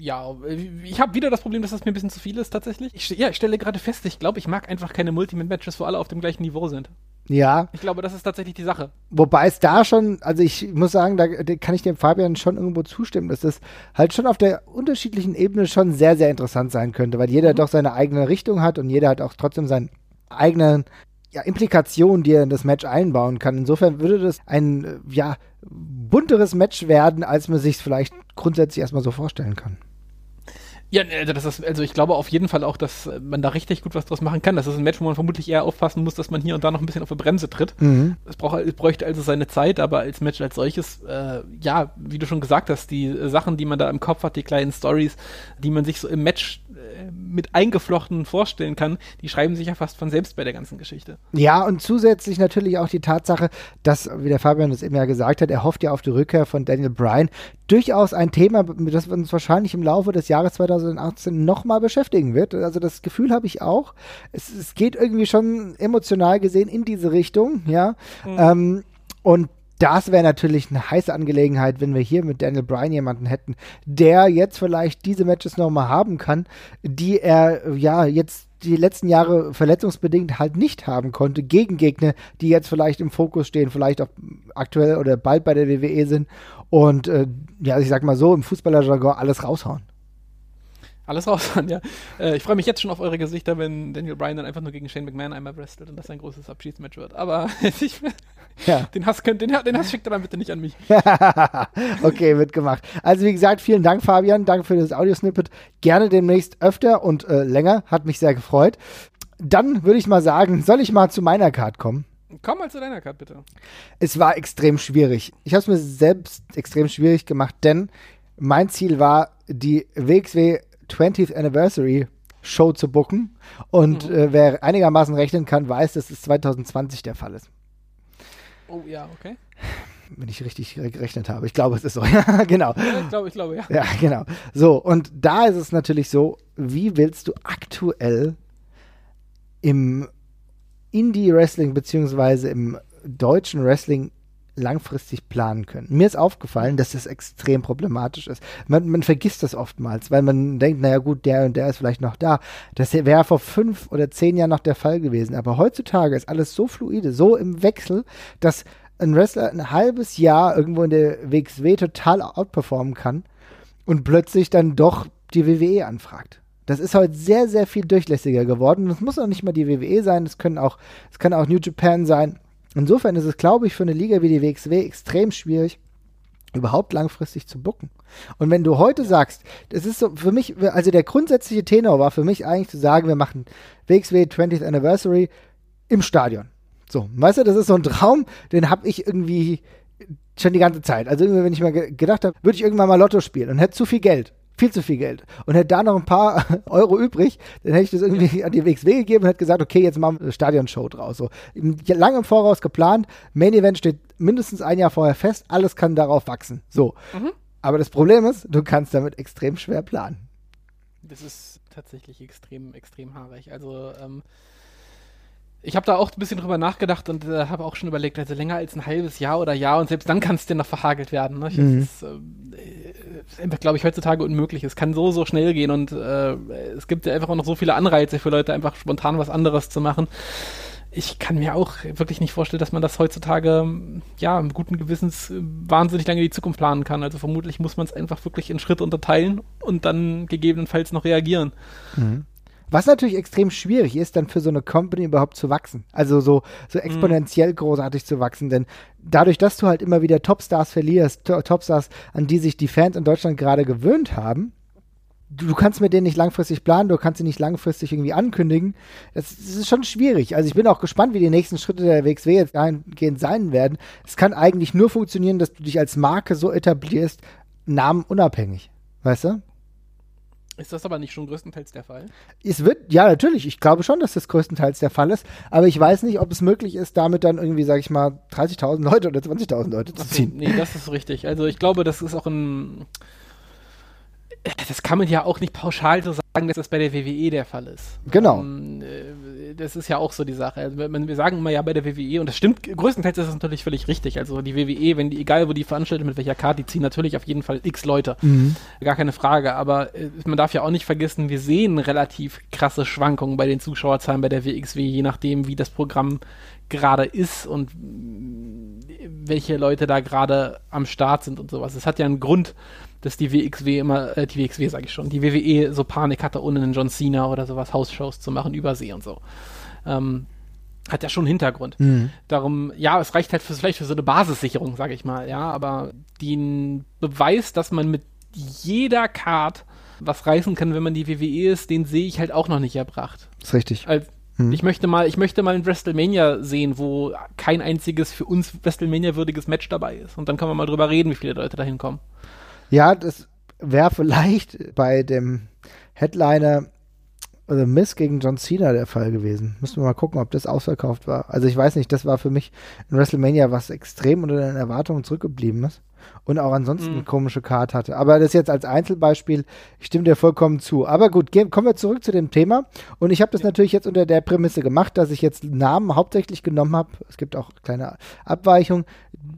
Ja, ich habe wieder das Problem, dass das mir ein bisschen zu viel ist tatsächlich. Ich, ja, ich stelle gerade fest, ich glaube, ich mag einfach keine Multimate-Matches, wo alle auf dem gleichen Niveau sind. Ja, Ich glaube, das ist tatsächlich die Sache. wobei es da schon, also ich muss sagen, da da kann ich dem Fabian schon irgendwo zustimmen, dass das halt schon auf der unterschiedlichen Ebene schon sehr, sehr interessant sein könnte, weil jeder doch seine eigene Richtung hat und jeder hat auch trotzdem seine eigenen ja, Implikationen, die er in das Match einbauen kann. Insofern würde das ein, äh, ja, bunteres Match werden, als man sich es vielleicht grundsätzlich erstmal so vorstellen kann. Ja, also, das ist, also ich glaube auf jeden Fall auch, dass man da richtig gut was draus machen kann. Das ist ein Match, wo man vermutlich eher aufpassen muss, dass man hier und da noch ein bisschen auf die Bremse tritt. Mhm. Es, braucht, es bräuchte also seine Zeit, aber als Match als solches, äh, ja, wie du schon gesagt hast, die Sachen, die man da im Kopf hat, die kleinen Stories, die man sich so im Match äh, mit eingeflochten vorstellen kann, die schreiben sich ja fast von selbst bei der ganzen Geschichte. Ja, und zusätzlich natürlich auch die Tatsache, dass, wie der Fabian das eben ja gesagt hat, er hofft ja auf die Rückkehr von Daniel Bryan. Durchaus ein Thema, das uns wahrscheinlich im Laufe des Jahres 2018 nochmal beschäftigen wird. Also das Gefühl habe ich auch. Es, es, geht irgendwie schon emotional gesehen in diese Richtung, ja. Mhm. Ähm, und das wäre natürlich eine heiße Angelegenheit, wenn wir hier mit Daniel Bryan jemanden hätten, der jetzt vielleicht diese Matches nochmal haben kann, die er ja jetzt die letzten Jahre verletzungsbedingt halt nicht haben konnte, gegen Gegner, die jetzt vielleicht im Fokus stehen, vielleicht auch aktuell oder bald bei der WWE sind und äh, ja, ich sag mal so, im Fußballerjargon alles raushauen. Alles raus ja. Äh, ich freue mich jetzt schon auf eure Gesichter, wenn Daniel Bryan dann einfach nur gegen Shane McMahon einmal wrestelt und das ein großes Abschiedsmatch wird. Aber ich, ja. den, Hass könnt, den, den Hass schickt er dann bitte nicht an mich. okay, wird gemacht. Also wie gesagt, vielen Dank, Fabian. Danke für das Audiosnippet. Gerne demnächst öfter und äh, länger. Hat mich sehr gefreut. Dann würde ich mal sagen, soll ich mal zu meiner Card kommen? Komm mal zu deiner Card, bitte. Es war extrem schwierig. Ich habe es mir selbst extrem schwierig gemacht, denn mein Ziel war, die WXW 20th Anniversary Show zu booken. Und mhm. äh, wer einigermaßen rechnen kann, weiß, dass es 2020 der Fall ist. Oh ja, okay. Wenn ich richtig gerechnet habe. Ich glaube, es ist so. ja, genau. Ja, ich glaube, ich glaube, ja. Ja, genau. So, und da ist es natürlich so, wie willst du aktuell im Indie-Wrestling beziehungsweise im deutschen Wrestling langfristig planen können. Mir ist aufgefallen, dass das extrem problematisch ist. Man, man vergisst das oftmals, weil man denkt, naja gut, der und der ist vielleicht noch da. Das wäre vor fünf oder zehn Jahren noch der Fall gewesen. Aber heutzutage ist alles so fluide, so im Wechsel, dass ein Wrestler ein halbes Jahr irgendwo in der WXW total outperformen kann und plötzlich dann doch die WWE anfragt. Das ist heute sehr, sehr viel durchlässiger geworden. Das muss auch nicht mal die WWE sein, es können auch, es kann auch New Japan sein. Insofern ist es, glaube ich, für eine Liga wie die WXW extrem schwierig, überhaupt langfristig zu bucken. Und wenn du heute sagst, das ist so für mich, also der grundsätzliche Tenor war für mich eigentlich zu sagen, wir machen WXW 20th Anniversary im Stadion. So, weißt du, das ist so ein Traum, den habe ich irgendwie schon die ganze Zeit. Also wenn ich mal gedacht habe, würde ich irgendwann mal Lotto spielen und hätte zu viel Geld viel zu viel Geld. Und hätte da noch ein paar Euro übrig, dann hätte ich das irgendwie an die WXW gegeben und hätte gesagt, okay, jetzt machen wir eine Stadionshow draus. So, lange im Voraus geplant, Main Event steht mindestens ein Jahr vorher fest, alles kann darauf wachsen. So. Mhm. Aber das Problem ist, du kannst damit extrem schwer planen. Das ist tatsächlich extrem, extrem haarig. Also, ähm, ich habe da auch ein bisschen drüber nachgedacht und äh, habe auch schon überlegt, also länger als ein halbes Jahr oder Jahr und selbst dann kann es dir noch verhagelt werden. Ne? Mhm. Das ist, äh, einfach, glaube ich, heutzutage unmöglich. Es kann so, so schnell gehen und äh, es gibt ja einfach auch noch so viele Anreize für Leute, einfach spontan was anderes zu machen. Ich kann mir auch wirklich nicht vorstellen, dass man das heutzutage, ja, mit guten Gewissens wahnsinnig lange in die Zukunft planen kann. Also vermutlich muss man es einfach wirklich in Schritt unterteilen und dann gegebenenfalls noch reagieren. Mhm. Was natürlich extrem schwierig ist, dann für so eine Company überhaupt zu wachsen. Also so, so mhm. exponentiell großartig zu wachsen. Denn dadurch, dass du halt immer wieder Topstars verlierst, Topstars, an die sich die Fans in Deutschland gerade gewöhnt haben, du, du, kannst mit denen nicht langfristig planen, du kannst sie nicht langfristig irgendwie ankündigen. Das, das, ist schon schwierig. Also ich bin auch gespannt, wie die nächsten Schritte der WXW jetzt dahingehend sein werden. Es kann eigentlich nur funktionieren, dass du dich als Marke so etablierst, namenunabhängig. Weißt du? Ist das aber nicht schon größtenteils der Fall? Es wird, ja, natürlich. Ich glaube schon, dass das größtenteils der Fall ist. Aber ich weiß nicht, ob es möglich ist, damit dann irgendwie, sag ich mal, 30.000 Leute oder 20.000 Leute zu ziehen. Nee, das ist richtig. Also ich glaube, das ist auch ein das kann man ja auch nicht pauschal so sagen, dass das bei der WWE der Fall ist. Genau. Ähm, äh, das ist ja auch so die Sache. Also, wir sagen immer ja bei der WWE, und das stimmt, größtenteils ist das natürlich völlig richtig. Also die WWE, wenn die, egal wo die veranstaltet, mit welcher Karte, die ziehen natürlich auf jeden Fall x Leute. Mhm. Gar keine Frage. Aber äh, man darf ja auch nicht vergessen, wir sehen relativ krasse Schwankungen bei den Zuschauerzahlen bei der WXW, je nachdem, wie das Programm gerade ist und welche Leute da gerade am Start sind und sowas. Es hat ja einen Grund, dass die WXW immer, äh, die WXW sage ich schon, die WWE so Panik hatte, ohne einen John Cena oder sowas Hausshows zu machen, übersee und so. Ähm, hat ja schon einen Hintergrund. Mhm. Darum, ja, es reicht halt für, vielleicht für so eine Basissicherung, sage ich mal, ja, aber den Beweis, dass man mit jeder Card was reißen kann, wenn man die WWE ist, den sehe ich halt auch noch nicht erbracht. ist richtig. Als, Mhm. Ich möchte mal, ich möchte mal ein WrestleMania sehen, wo kein einziges für uns WrestleMania-würdiges Match dabei ist. Und dann können wir mal drüber reden, wie viele Leute da hinkommen. Ja, das wäre vielleicht bei dem Headliner The Miss gegen John Cena der Fall gewesen. Müssen wir mal gucken, ob das ausverkauft war. Also ich weiß nicht, das war für mich ein WrestleMania, was extrem unter den Erwartungen zurückgeblieben ist. Und auch ansonsten Mhm. eine komische Card hatte. Aber das jetzt als Einzelbeispiel, ich stimme dir vollkommen zu. Aber gut, gehen, kommen wir zurück zu dem Thema. Und ich habe das natürlich jetzt unter der Prämisse gemacht, dass ich jetzt Namen hauptsächlich genommen habe. Es gibt auch kleine Abweichungen,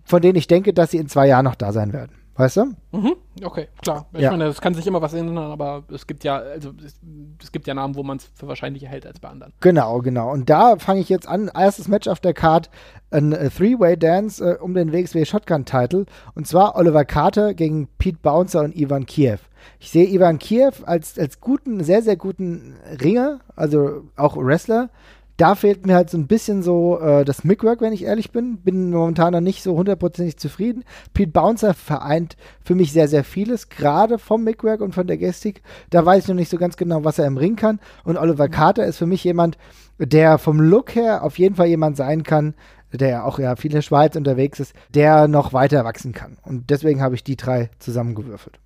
von denen ich denke, dass sie in zwei Jahren noch da sein werden. Weißt du? Mhm. Okay, klar. Ich Ja. meine, es kann sich immer was ändern, aber es gibt ja, also es, es gibt ja Namen, wo man es für wahrscheinlicher hält als bei anderen. Genau, genau. Und da fange ich jetzt an. Erstes Match auf der Card, ein äh, Three-Way-Dance äh, um den WXW Shotgun-Title. Und zwar Oliver Carter gegen Pete Bouncer und Ivan Kiev. Ich sehe Ivan Kiev als, als guten, sehr, sehr guten Ringer, also auch Wrestler. Da fehlt mir halt so ein bisschen so äh, das Mickwork, wenn ich ehrlich bin. Bin momentan noch nicht so hundertprozentig zufrieden. Pete Bouncer vereint für mich sehr, sehr vieles, gerade vom Mickwork und von der Gestik. Da weiß ich noch nicht so ganz genau, was er im Ring kann. Und Oliver Carter ist für mich jemand, der vom Look her auf jeden Fall jemand sein kann, der ja auch ja viel in der Schweiz unterwegs ist, der noch weiter wachsen kann. Und deswegen habe ich die drei zusammengewürfelt.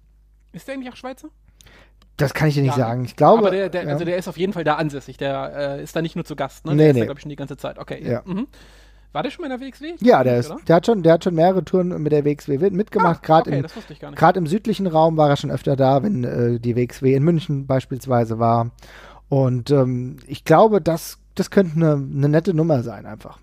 Ist der eigentlich auch Schweizer? Das kann ich dir nicht Ja, sagen. Ich glaube. aber der, der, ja. also der ist auf jeden Fall da ansässig. Der äh, ist da nicht nur zu Gast, ne? Nee, der ist nee. da, glaube ich, schon die ganze Zeit. Okay. Ja. Mhm. War der schon mal in der WXW? ja, der, ist, der, hat schon, der hat schon mehrere Touren mit der WXW mitgemacht. Ah, Gerade okay, im südlichen Raum war er schon öfter da, wenn äh, die WXW in München beispielsweise war. Und ähm, ich glaube, das, das könnte eine eine nette Nummer sein, einfach.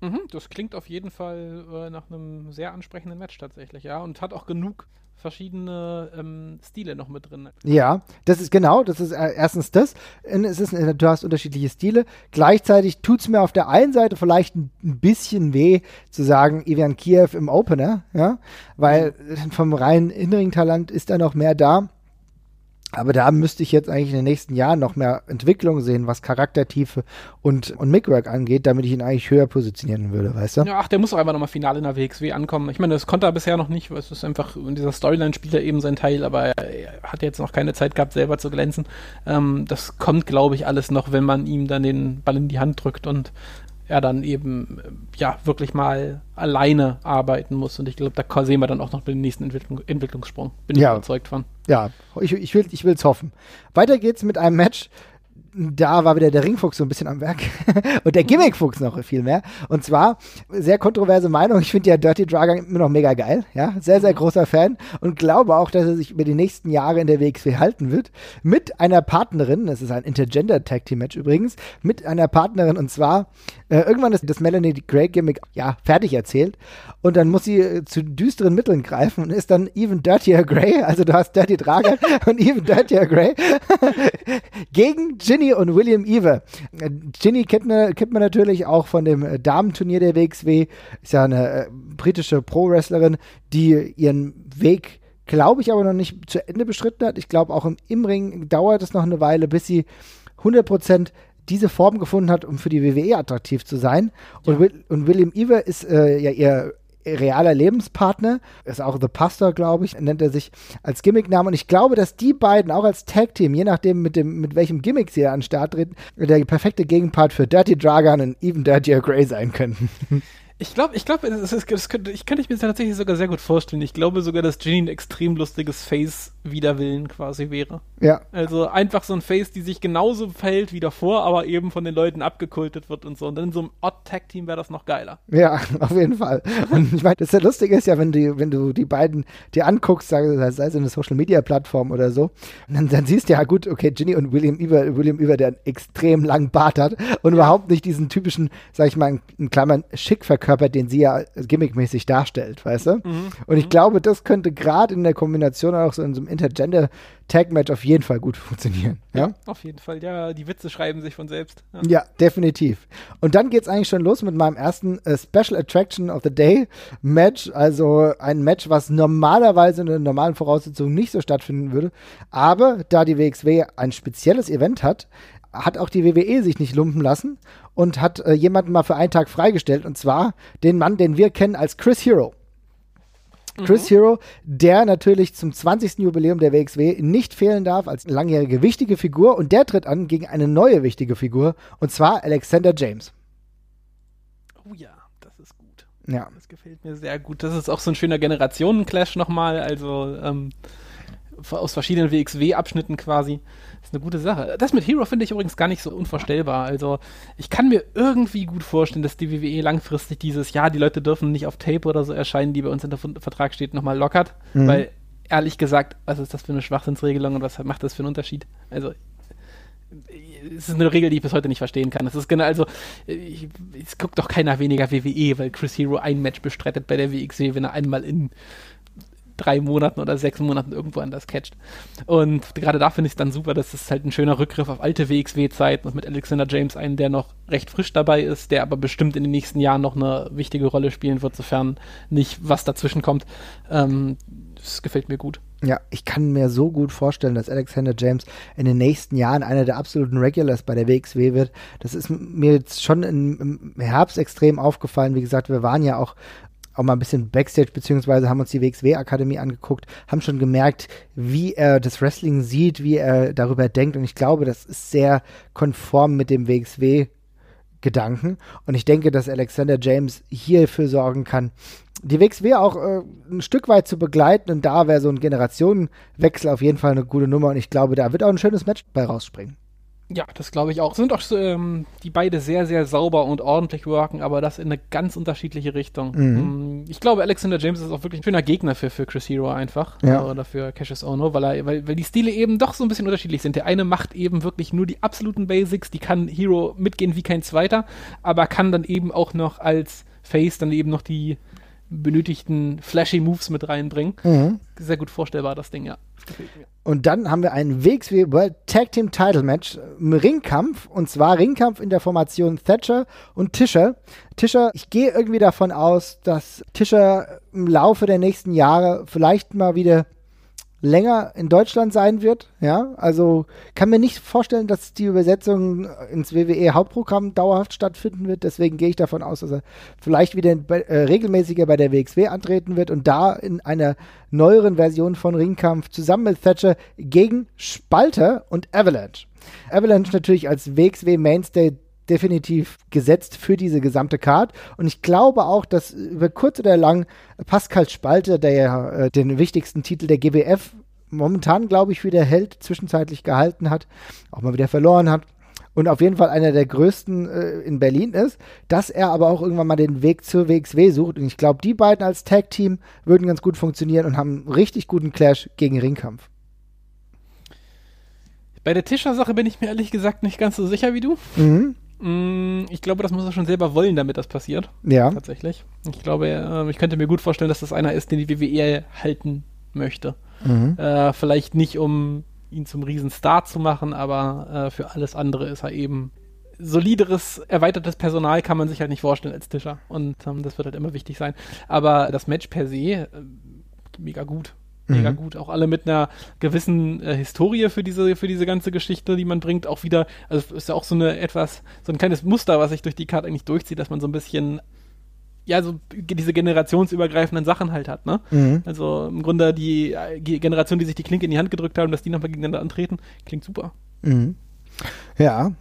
Mhm, das klingt auf jeden Fall äh, nach einem sehr ansprechenden Match tatsächlich, ja. Und hat auch genug verschiedene ähm, Stile noch mit drin. Ja, das ist genau, das ist äh, erstens das. Es ist, äh, du hast unterschiedliche Stile. Gleichzeitig tut es mir auf der einen Seite vielleicht ein, ein bisschen weh zu sagen, Ivan Kiev im Opener, ja, weil äh, vom reinen Innenring-Talent ist da noch mehr da. Aber da müsste ich jetzt eigentlich in den nächsten Jahren noch mehr Entwicklung sehen, was Charaktertiefe und, und Mickwork angeht, damit ich ihn eigentlich höher positionieren würde, weißt du? Ja, ach, der muss auch einfach nochmal final in der WXW ankommen. Ich meine, das konnte er bisher noch nicht, weil es ist einfach, in dieser Storyline spielt er eben sein Teil, aber er, hat jetzt noch keine Zeit gehabt, selber zu glänzen. Ähm, das kommt, glaube ich, alles noch, wenn man ihm dann den Ball in die Hand drückt und er dann eben, ja, wirklich mal alleine arbeiten muss. Und ich glaube, da sehen wir dann auch noch den nächsten Entwicklung, Entwicklungssprung. Bin ich Ja. überzeugt von. Ja, ich, ich will es ich hoffen. Weiter geht's mit einem Match. Da war wieder der Ringfuchs so ein bisschen am Werk. Und der Gimmickfuchs noch viel mehr. Und zwar, sehr kontroverse Meinung. Ich finde ja Dirty Dragon immer noch mega geil. Ja, sehr, sehr großer Fan. Und glaube auch, dass er sich über die nächsten Jahre in der WXW halten wird. Mit einer Partnerin. Das ist ein Intergender Tag Team Match übrigens. Mit einer Partnerin. Und zwar, äh, irgendwann ist das Melanie Gray Gimmick, ja, fertig erzählt. Und dann muss sie äh, zu düsteren Mitteln greifen und ist dann even dirtier Grey. Also du hast Dirty Dragon und even dirtier Grey gegen Ginny und William Eve. Äh, Ginny kennt, ne, kennt man natürlich auch von dem äh, Damenturnier der WXW. Ist ja eine äh, britische Pro-Wrestlerin, die ihren Weg, glaube ich, aber noch nicht zu Ende beschritten hat. Ich glaube, auch im, im Ring dauert es noch eine Weile, bis sie 100% diese Form gefunden hat, um für die WWE attraktiv zu sein. Und, Will, und William Eve ist äh, ja ihr realer Lebenspartner, ist auch The Pastor, glaube ich, nennt er sich als Gimmickname. Und ich glaube, dass die beiden auch als Tag-Team, je nachdem mit, dem, mit welchem Gimmick sie da an den Start treten, der perfekte Gegenpart für Dirty Dragon und Even Dirtier Grey sein könnten. Ich glaube, ich glaube, das das könnte, ich könnte mir tatsächlich sogar sehr gut vorstellen. Ich glaube sogar, dass Ginny ein extrem lustiges Face-Widerwillen quasi wäre. ja, Also einfach so ein Face, die sich genauso verhält wie davor, aber eben von den Leuten abgekultet wird und so. Und dann in so einem Odd-Tag-Team wäre das noch geiler. ja, auf jeden Fall. Und ich meine, das ja Lustige ist ja, wenn du, wenn du die beiden dir anguckst, sei es eine Social-Media-Plattform oder so, dann, dann siehst du ja gut, okay, Ginny und William Eber, William Eber, der einen extrem langen Bart hat und überhaupt nicht diesen typischen, sag ich mal, in, in Klammern, schick verkörpert, den sie ja gimmickmäßig darstellt, weißt du? Und ich glaube, das könnte gerade in der Kombination auch so in so einem Intergender-Tag-Match auf jeden Fall gut funktionieren. Ja? Auf jeden Fall. Ja, die Witze schreiben sich von selbst. Ja. Ja, definitiv. Und dann geht's eigentlich schon los mit meinem ersten äh, Special Attraction of the Day Match. Also ein Match, was normalerweise unter normalen Voraussetzungen nicht so stattfinden würde. Aber da die WXW ein spezielles Event hat, hat auch die WWE sich nicht lumpen lassen und hat äh, jemanden mal für einen Tag freigestellt. Und zwar den Mann, den wir kennen als Chris Hero. Chris Hero, der natürlich zum 20. Jubiläum der WXW nicht fehlen darf als langjährige wichtige Figur und der tritt an gegen eine neue wichtige Figur und zwar Alexander James. Oh ja, das ist gut. Ja. Das gefällt mir sehr gut. Das ist auch so ein schöner Generationen-Clash nochmal, also ähm, aus verschiedenen WXW-Abschnitten quasi. Das ist eine gute Sache. Das mit Hero finde ich übrigens gar nicht so unvorstellbar. Also ich kann mir irgendwie gut vorstellen, dass die WWE langfristig dieses, ja, die Leute dürfen nicht auf Tape oder so erscheinen, die bei uns in der Vertrag steht, nochmal lockert. Mhm. Weil ehrlich gesagt, was ist das für eine Schwachsinnsregelung und was macht das für einen Unterschied? Also es ist eine Regel, die ich bis heute nicht verstehen kann. Es ist genau, also, ich, es guckt doch keiner weniger WWE, weil Chris Hero ein Match bestreitet bei der WXW, wenn er einmal in drei Monaten oder sechs Monaten irgendwo anders catcht. Und gerade da finde ich es dann super, dass es halt ein schöner Rückgriff auf alte WXW-Zeiten und mit Alexander James einen, der noch recht frisch dabei ist, der aber bestimmt in den nächsten Jahren noch eine wichtige Rolle spielen wird, sofern nicht was dazwischen kommt. Ähm, das gefällt mir gut. Ja, ich kann mir so gut vorstellen, dass Alexander James in den nächsten Jahren einer der absoluten Regulars bei der WXW wird. Das ist mir jetzt schon im, im Herbst extrem aufgefallen. Wie gesagt, wir waren ja auch auch mal ein bisschen Backstage, beziehungsweise haben uns die WXW-Akademie angeguckt, haben schon gemerkt, wie er das Wrestling sieht, wie er darüber denkt. Und ich glaube, das ist sehr konform mit dem WXW. Gedanken. Und ich denke, dass Alexander James hierfür sorgen kann, die WXW auch äh, ein Stück weit zu begleiten. Und da wäre so ein Generationenwechsel auf jeden Fall eine gute Nummer. Und ich glaube, da wird auch ein schönes Match bei rausspringen. Ja, das glaube ich auch. Sind auch ähm, die beide sehr, sehr sauber und ordentlich worken, aber das in eine ganz unterschiedliche Richtung. Mhm. Ich glaube, Alexander James ist auch wirklich ein schöner Gegner für, für Chris Hero einfach. Ja. Oder für Cassius Ono, weil, er, weil, weil die Stile eben doch so ein bisschen unterschiedlich sind. Der eine macht eben wirklich nur die absoluten Basics, die kann Hero mitgehen wie kein zweiter, aber kann dann eben auch noch als Face dann eben noch die benötigten flashy Moves mit reinbringen. Mhm. Sehr gut vorstellbar, das Ding, ja. Das. Und dann haben wir ein WXW World Tag Team Title Match im Ringkampf. Und zwar Ringkampf in der Formation Thatcher und Tischer. Tischer, ich gehe irgendwie davon aus, dass Tischer im Laufe der nächsten Jahre vielleicht mal wieder länger in Deutschland sein wird. Ja, also kann mir nicht vorstellen, dass die Übersetzung ins WWE Hauptprogramm dauerhaft stattfinden wird. Deswegen gehe ich davon aus, dass er vielleicht wieder äh, regelmäßiger bei der WXW antreten wird und da in einer neueren Version von Ringkampf zusammen mit Thatcher gegen Spalter und Avalanche. Avalanche natürlich als WXW Mainstay definitiv gesetzt für diese gesamte Card. Und ich glaube auch, dass über kurz oder lang Pascal Spalter, der ja äh, den wichtigsten Titel der GWF momentan, glaube ich, wieder hält, zwischenzeitlich gehalten hat, auch mal wieder verloren hat und auf jeden Fall einer der größten äh, in Berlin ist, dass er aber auch irgendwann mal den Weg zur WXW sucht. Und ich glaube, die beiden als Tag-Team würden ganz gut funktionieren und haben einen richtig guten Clash gegen Ringkampf. Bei der Tischer-Sache bin ich mir ehrlich gesagt nicht ganz so sicher wie du. Mhm. Mm, Ich glaube, das muss er schon selber wollen, damit das passiert. Ja. Tatsächlich. Ich glaube, äh, ich könnte mir gut vorstellen, dass das einer ist, den die WWE halten möchte. Mhm. Äh, vielleicht nicht, um ihn zum Riesenstar zu machen, aber äh, für alles andere ist er eben solideres, erweitertes Personal kann man sich halt nicht vorstellen als Tischer. Und ähm, das wird halt immer wichtig sein. Aber das Match per se, äh, mega gut. Mega Mhm. gut. Auch alle mit einer gewissen äh, Historie für diese, für diese ganze Geschichte, die man bringt. Auch wieder, also es ist ja auch so eine etwas, so ein kleines Muster, was sich durch die Karte eigentlich durchzieht, dass man so ein bisschen, ja, so diese generationsübergreifenden Sachen halt hat, ne? Mhm. Also im Grunde die die Generation, die sich die Klinke in die Hand gedrückt haben, dass die nochmal gegeneinander antreten, klingt super. Mhm. Ja.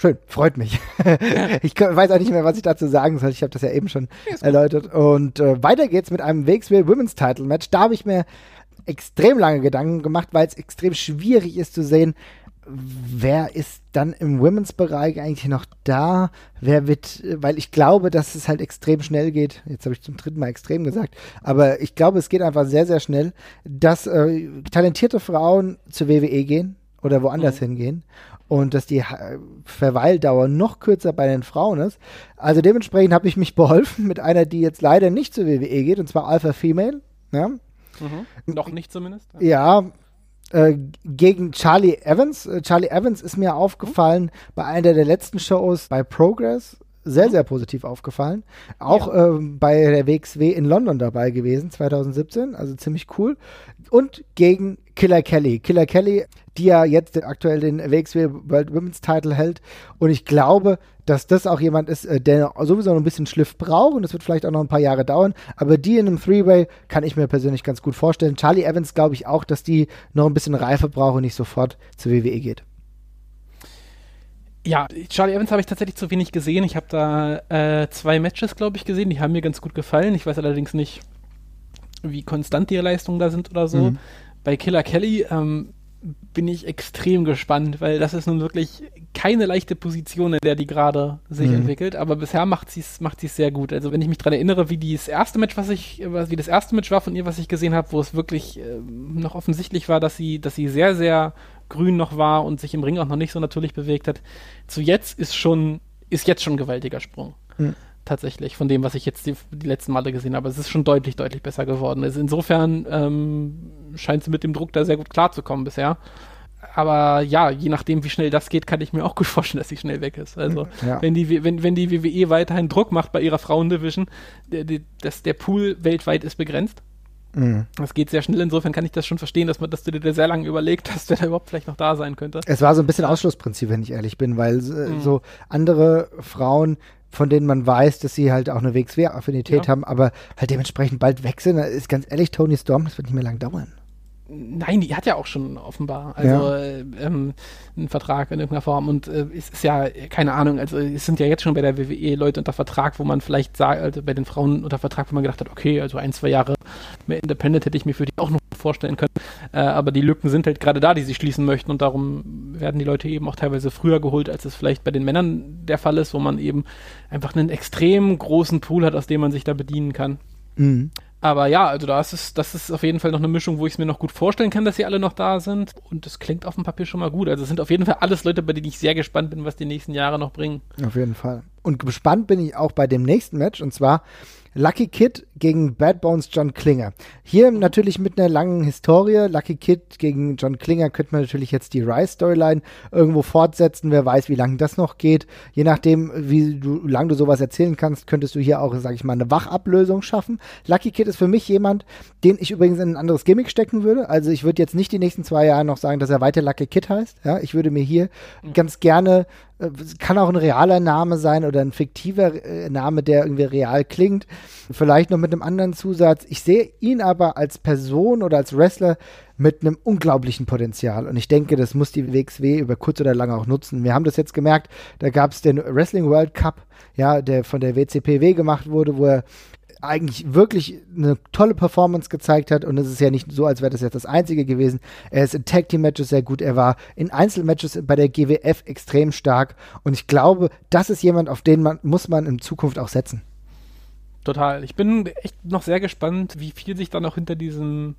Schön, freut mich. ich weiß auch nicht mehr, was ich dazu sagen soll. Ich habe das ja eben schon erläutert. Und äh, weiter geht's mit einem WXW Women's Title Match. Da habe ich mir extrem lange Gedanken gemacht, weil es extrem schwierig ist zu sehen, wer ist dann im Women's Bereich eigentlich noch da? Wer wird, weil ich glaube, dass es halt extrem schnell geht. Jetzt habe ich zum dritten Mal extrem gesagt, aber ich glaube, es geht einfach sehr, sehr schnell, dass äh, talentierte Frauen zur WWE gehen oder woanders hingehen und dass die Verweildauer noch kürzer bei den Frauen ist. Also dementsprechend habe ich mich beholfen mit einer, die jetzt leider nicht zur WWE geht, und zwar Alpha Female. Ja, Noch nicht zumindest. ja äh, gegen Charlie Evans. Äh, Charlie Evans ist mir aufgefallen bei einer der letzten Shows bei Progress. Sehr, sehr positiv aufgefallen. Auch ähm, bei der WXW in London dabei gewesen, 2017, also ziemlich cool. Und gegen Killer Kelly. Killer Kelly, die ja jetzt aktuell den WXW World Women's Title hält. Und ich glaube, dass das auch jemand ist, äh, der sowieso noch ein bisschen Schliff braucht und das wird vielleicht auch noch ein paar Jahre dauern. Aber die in einem Three-Way kann ich mir persönlich ganz gut vorstellen. Charlie Evans glaube ich auch, dass die noch ein bisschen Reife braucht und nicht sofort zur WWE geht. Ja, Charlie Evans habe ich tatsächlich zu wenig gesehen. Ich habe da äh, zwei Matches, glaube ich, gesehen. Die haben mir ganz gut gefallen. Ich weiß allerdings nicht, wie konstant die Leistungen da sind oder so. Mhm. Bei Killer Kelly ähm, bin ich extrem gespannt, weil das ist nun wirklich keine leichte Position, in der die gerade sich mhm. entwickelt, aber bisher macht sie es macht sehr gut. Also wenn ich mich daran erinnere, wie das erste Match, was ich wie das erste Match war von ihr, was ich gesehen habe, wo es wirklich äh, noch offensichtlich war, dass sie dass sie sehr sehr grün noch war und sich im Ring auch noch nicht so natürlich bewegt hat, zu jetzt ist schon ist jetzt schon ein gewaltiger Sprung. Mhm tatsächlich, von dem, was ich jetzt die, die, letzten Male gesehen habe. Es ist schon deutlich, deutlich besser geworden. Also insofern ähm, scheint sie mit dem Druck da sehr gut klarzukommen bisher. Aber ja, je nachdem, wie schnell das geht, kann ich mir auch gut vorstellen, dass sie schnell weg ist. Also, ja. wenn, die, wenn, wenn die WWE weiterhin Druck macht bei ihrer Frauendivision, der, der, das, der Pool weltweit ist begrenzt. Mhm. Das geht sehr schnell, insofern kann ich das schon verstehen, dass, man, dass du dir sehr lange überlegt hast, wer da überhaupt vielleicht noch da sein könnte. Es war so ein bisschen Ausschlussprinzip, wenn ich ehrlich bin, weil äh, mhm. so andere Frauen von denen man weiß, dass sie halt auch eine WXW-Affinität ja. haben, aber halt dementsprechend bald weg sind, ist ganz ehrlich, Tony Storm, das wird nicht mehr lang dauern. Nein, die hat ja auch schon offenbar also ja. äh, ähm, einen Vertrag in irgendeiner Form und äh, es ist ja keine Ahnung, also es sind ja jetzt schon bei der WWE Leute unter Vertrag, wo man vielleicht sagt, also bei den Frauen unter Vertrag, wo man gedacht hat, okay, also ein, zwei Jahre mehr Independent hätte ich mir für die auch noch vorstellen können, äh, aber die Lücken sind halt gerade da, die sie schließen möchten und darum werden die Leute eben auch teilweise früher geholt, als es vielleicht bei den Männern der Fall ist, wo man eben einfach einen extrem großen Pool hat, aus dem man sich da bedienen kann. Mhm. Aber ja, also das ist, das ist auf jeden Fall noch eine Mischung, wo ich es mir noch gut vorstellen kann, dass sie alle noch da sind. Und es klingt auf dem Papier schon mal gut. Also es sind auf jeden Fall alles Leute, bei denen ich sehr gespannt bin, was die nächsten Jahre noch bringen. Auf jeden Fall. Und gespannt bin ich auch bei dem nächsten Match. Und zwar Lucky Kid gegen Bad Bones John Klinger. Hier natürlich mit einer langen Historie. Lucky Kid gegen John Klinger könnte man natürlich jetzt die Rise-Storyline irgendwo fortsetzen. Wer weiß, wie lange das noch geht. Je nachdem, wie du, lang du sowas erzählen kannst, könntest du hier auch, sag ich mal, eine Wachablösung schaffen. Lucky Kid ist für mich jemand, den ich übrigens in ein anderes Gimmick stecken würde. Also ich würde jetzt nicht die nächsten zwei Jahre noch sagen, dass er weiter Lucky Kid heißt. Ja, ich würde mir hier mhm. ganz gerne kann auch ein realer Name sein oder ein fiktiver äh, Name, der irgendwie real klingt. Vielleicht noch mit einem anderen Zusatz. Ich sehe ihn aber als Person oder als Wrestler mit einem unglaublichen Potenzial. Und ich denke, das muss die WXW über kurz oder lang auch nutzen. Wir haben das jetzt gemerkt, da gab es den Wrestling World Cup, ja, der von der WCPW gemacht wurde, wo er eigentlich wirklich eine tolle Performance gezeigt hat und es ist ja nicht so, als wäre das jetzt das Einzige gewesen. Er ist in Tag Team Matches sehr gut, er war in Einzelmatches bei der GWF extrem stark und ich glaube, das ist jemand, auf den man muss man in Zukunft auch setzen. Total. Ich bin echt noch sehr gespannt, wie viel sich da noch hinter diesem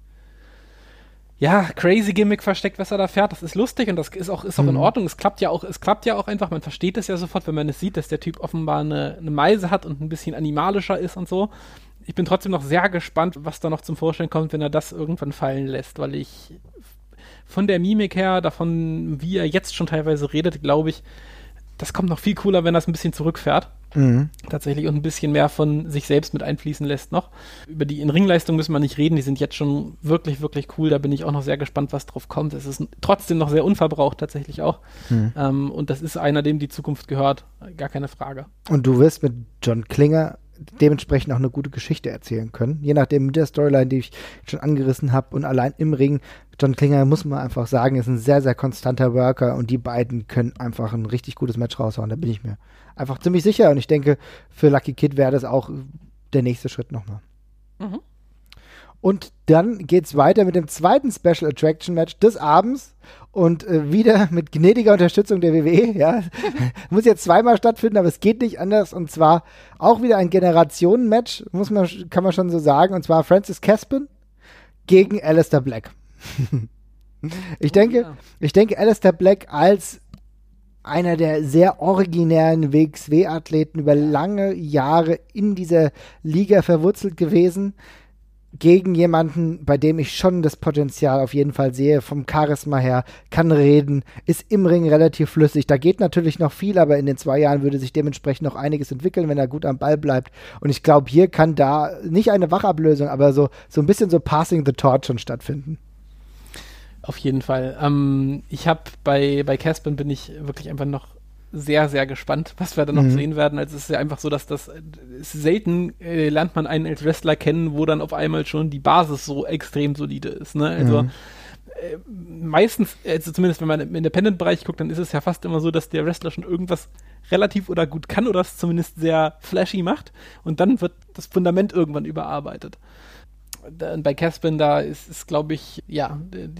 ja, crazy Gimmick versteckt, was er da fährt. Das ist lustig und das ist auch, ist auch mhm. in Ordnung. Es klappt ja auch, es klappt ja auch einfach. Man versteht es ja sofort, wenn man es sieht, dass der Typ offenbar eine, eine Meise hat und ein bisschen animalischer ist und so. Ich bin trotzdem noch sehr gespannt, was da noch zum Vorstellen kommt, wenn er das irgendwann fallen lässt, weil ich von der Mimik her, davon, wie er jetzt schon teilweise redet, glaube ich, das kommt noch viel cooler, wenn er es ein bisschen zurückfährt. Mhm. Tatsächlich und ein bisschen mehr von sich selbst mit einfließen lässt noch. Über die In-Ring-Leistung müssen wir nicht reden, die sind jetzt schon wirklich, wirklich cool. Da bin ich auch noch sehr gespannt, was drauf kommt. Es ist trotzdem noch sehr unverbraucht, tatsächlich auch. Mhm. Ähm, und das ist einer, dem die Zukunft gehört, gar keine Frage. Und du wirst mit John Klinger dementsprechend auch eine gute Geschichte erzählen können. Je nachdem mit der Storyline, die ich schon angerissen habe und allein im Ring. John Klinger muss man einfach sagen, ist ein sehr, sehr konstanter Worker und die beiden können einfach ein richtig gutes Match raushauen. Da bin ich mir einfach ziemlich sicher und ich denke, für Lucky Kid wäre das auch der nächste Schritt nochmal. Mhm. Und dann geht es weiter mit dem zweiten Special Attraction Match des Abends und äh, wieder mit gnädiger Unterstützung der WWE. Ja, muss jetzt zweimal stattfinden, aber es geht nicht anders. Und zwar auch wieder ein Generationen-Match, muss man, kann man schon so sagen. Und zwar Francis Caspin gegen Alistair Black. ich denke, oh, ich denke, Alistair Black als einer der sehr originären WXW-Athleten über lange Jahre in dieser Liga verwurzelt gewesen gegen jemanden, bei dem ich schon das Potenzial auf jeden Fall sehe, vom Charisma her, kann reden, ist im Ring relativ flüssig. Da geht natürlich noch viel, aber in den zwei Jahren würde sich dementsprechend noch einiges entwickeln, wenn er gut am Ball bleibt. Und ich glaube, hier kann da nicht eine Wachablösung, aber so, so ein bisschen so Passing the Torch schon stattfinden. Auf jeden Fall. Ähm, ich habe bei, bei bin ich wirklich einfach noch sehr, sehr gespannt, was wir da noch Mhm. sehen werden. Also es ist ja einfach so, dass das ist selten äh, lernt man einen als Wrestler kennen, wo dann auf einmal schon die Basis so extrem solide ist. Ne? Also Mhm. äh, meistens, also zumindest wenn man im Independent-Bereich guckt, dann ist es ja fast immer so, dass der Wrestler schon irgendwas relativ oder gut kann oder es zumindest sehr flashy macht und dann wird das Fundament irgendwann überarbeitet. Da- Bei Caspin, da ist, ist glaube ich, ja,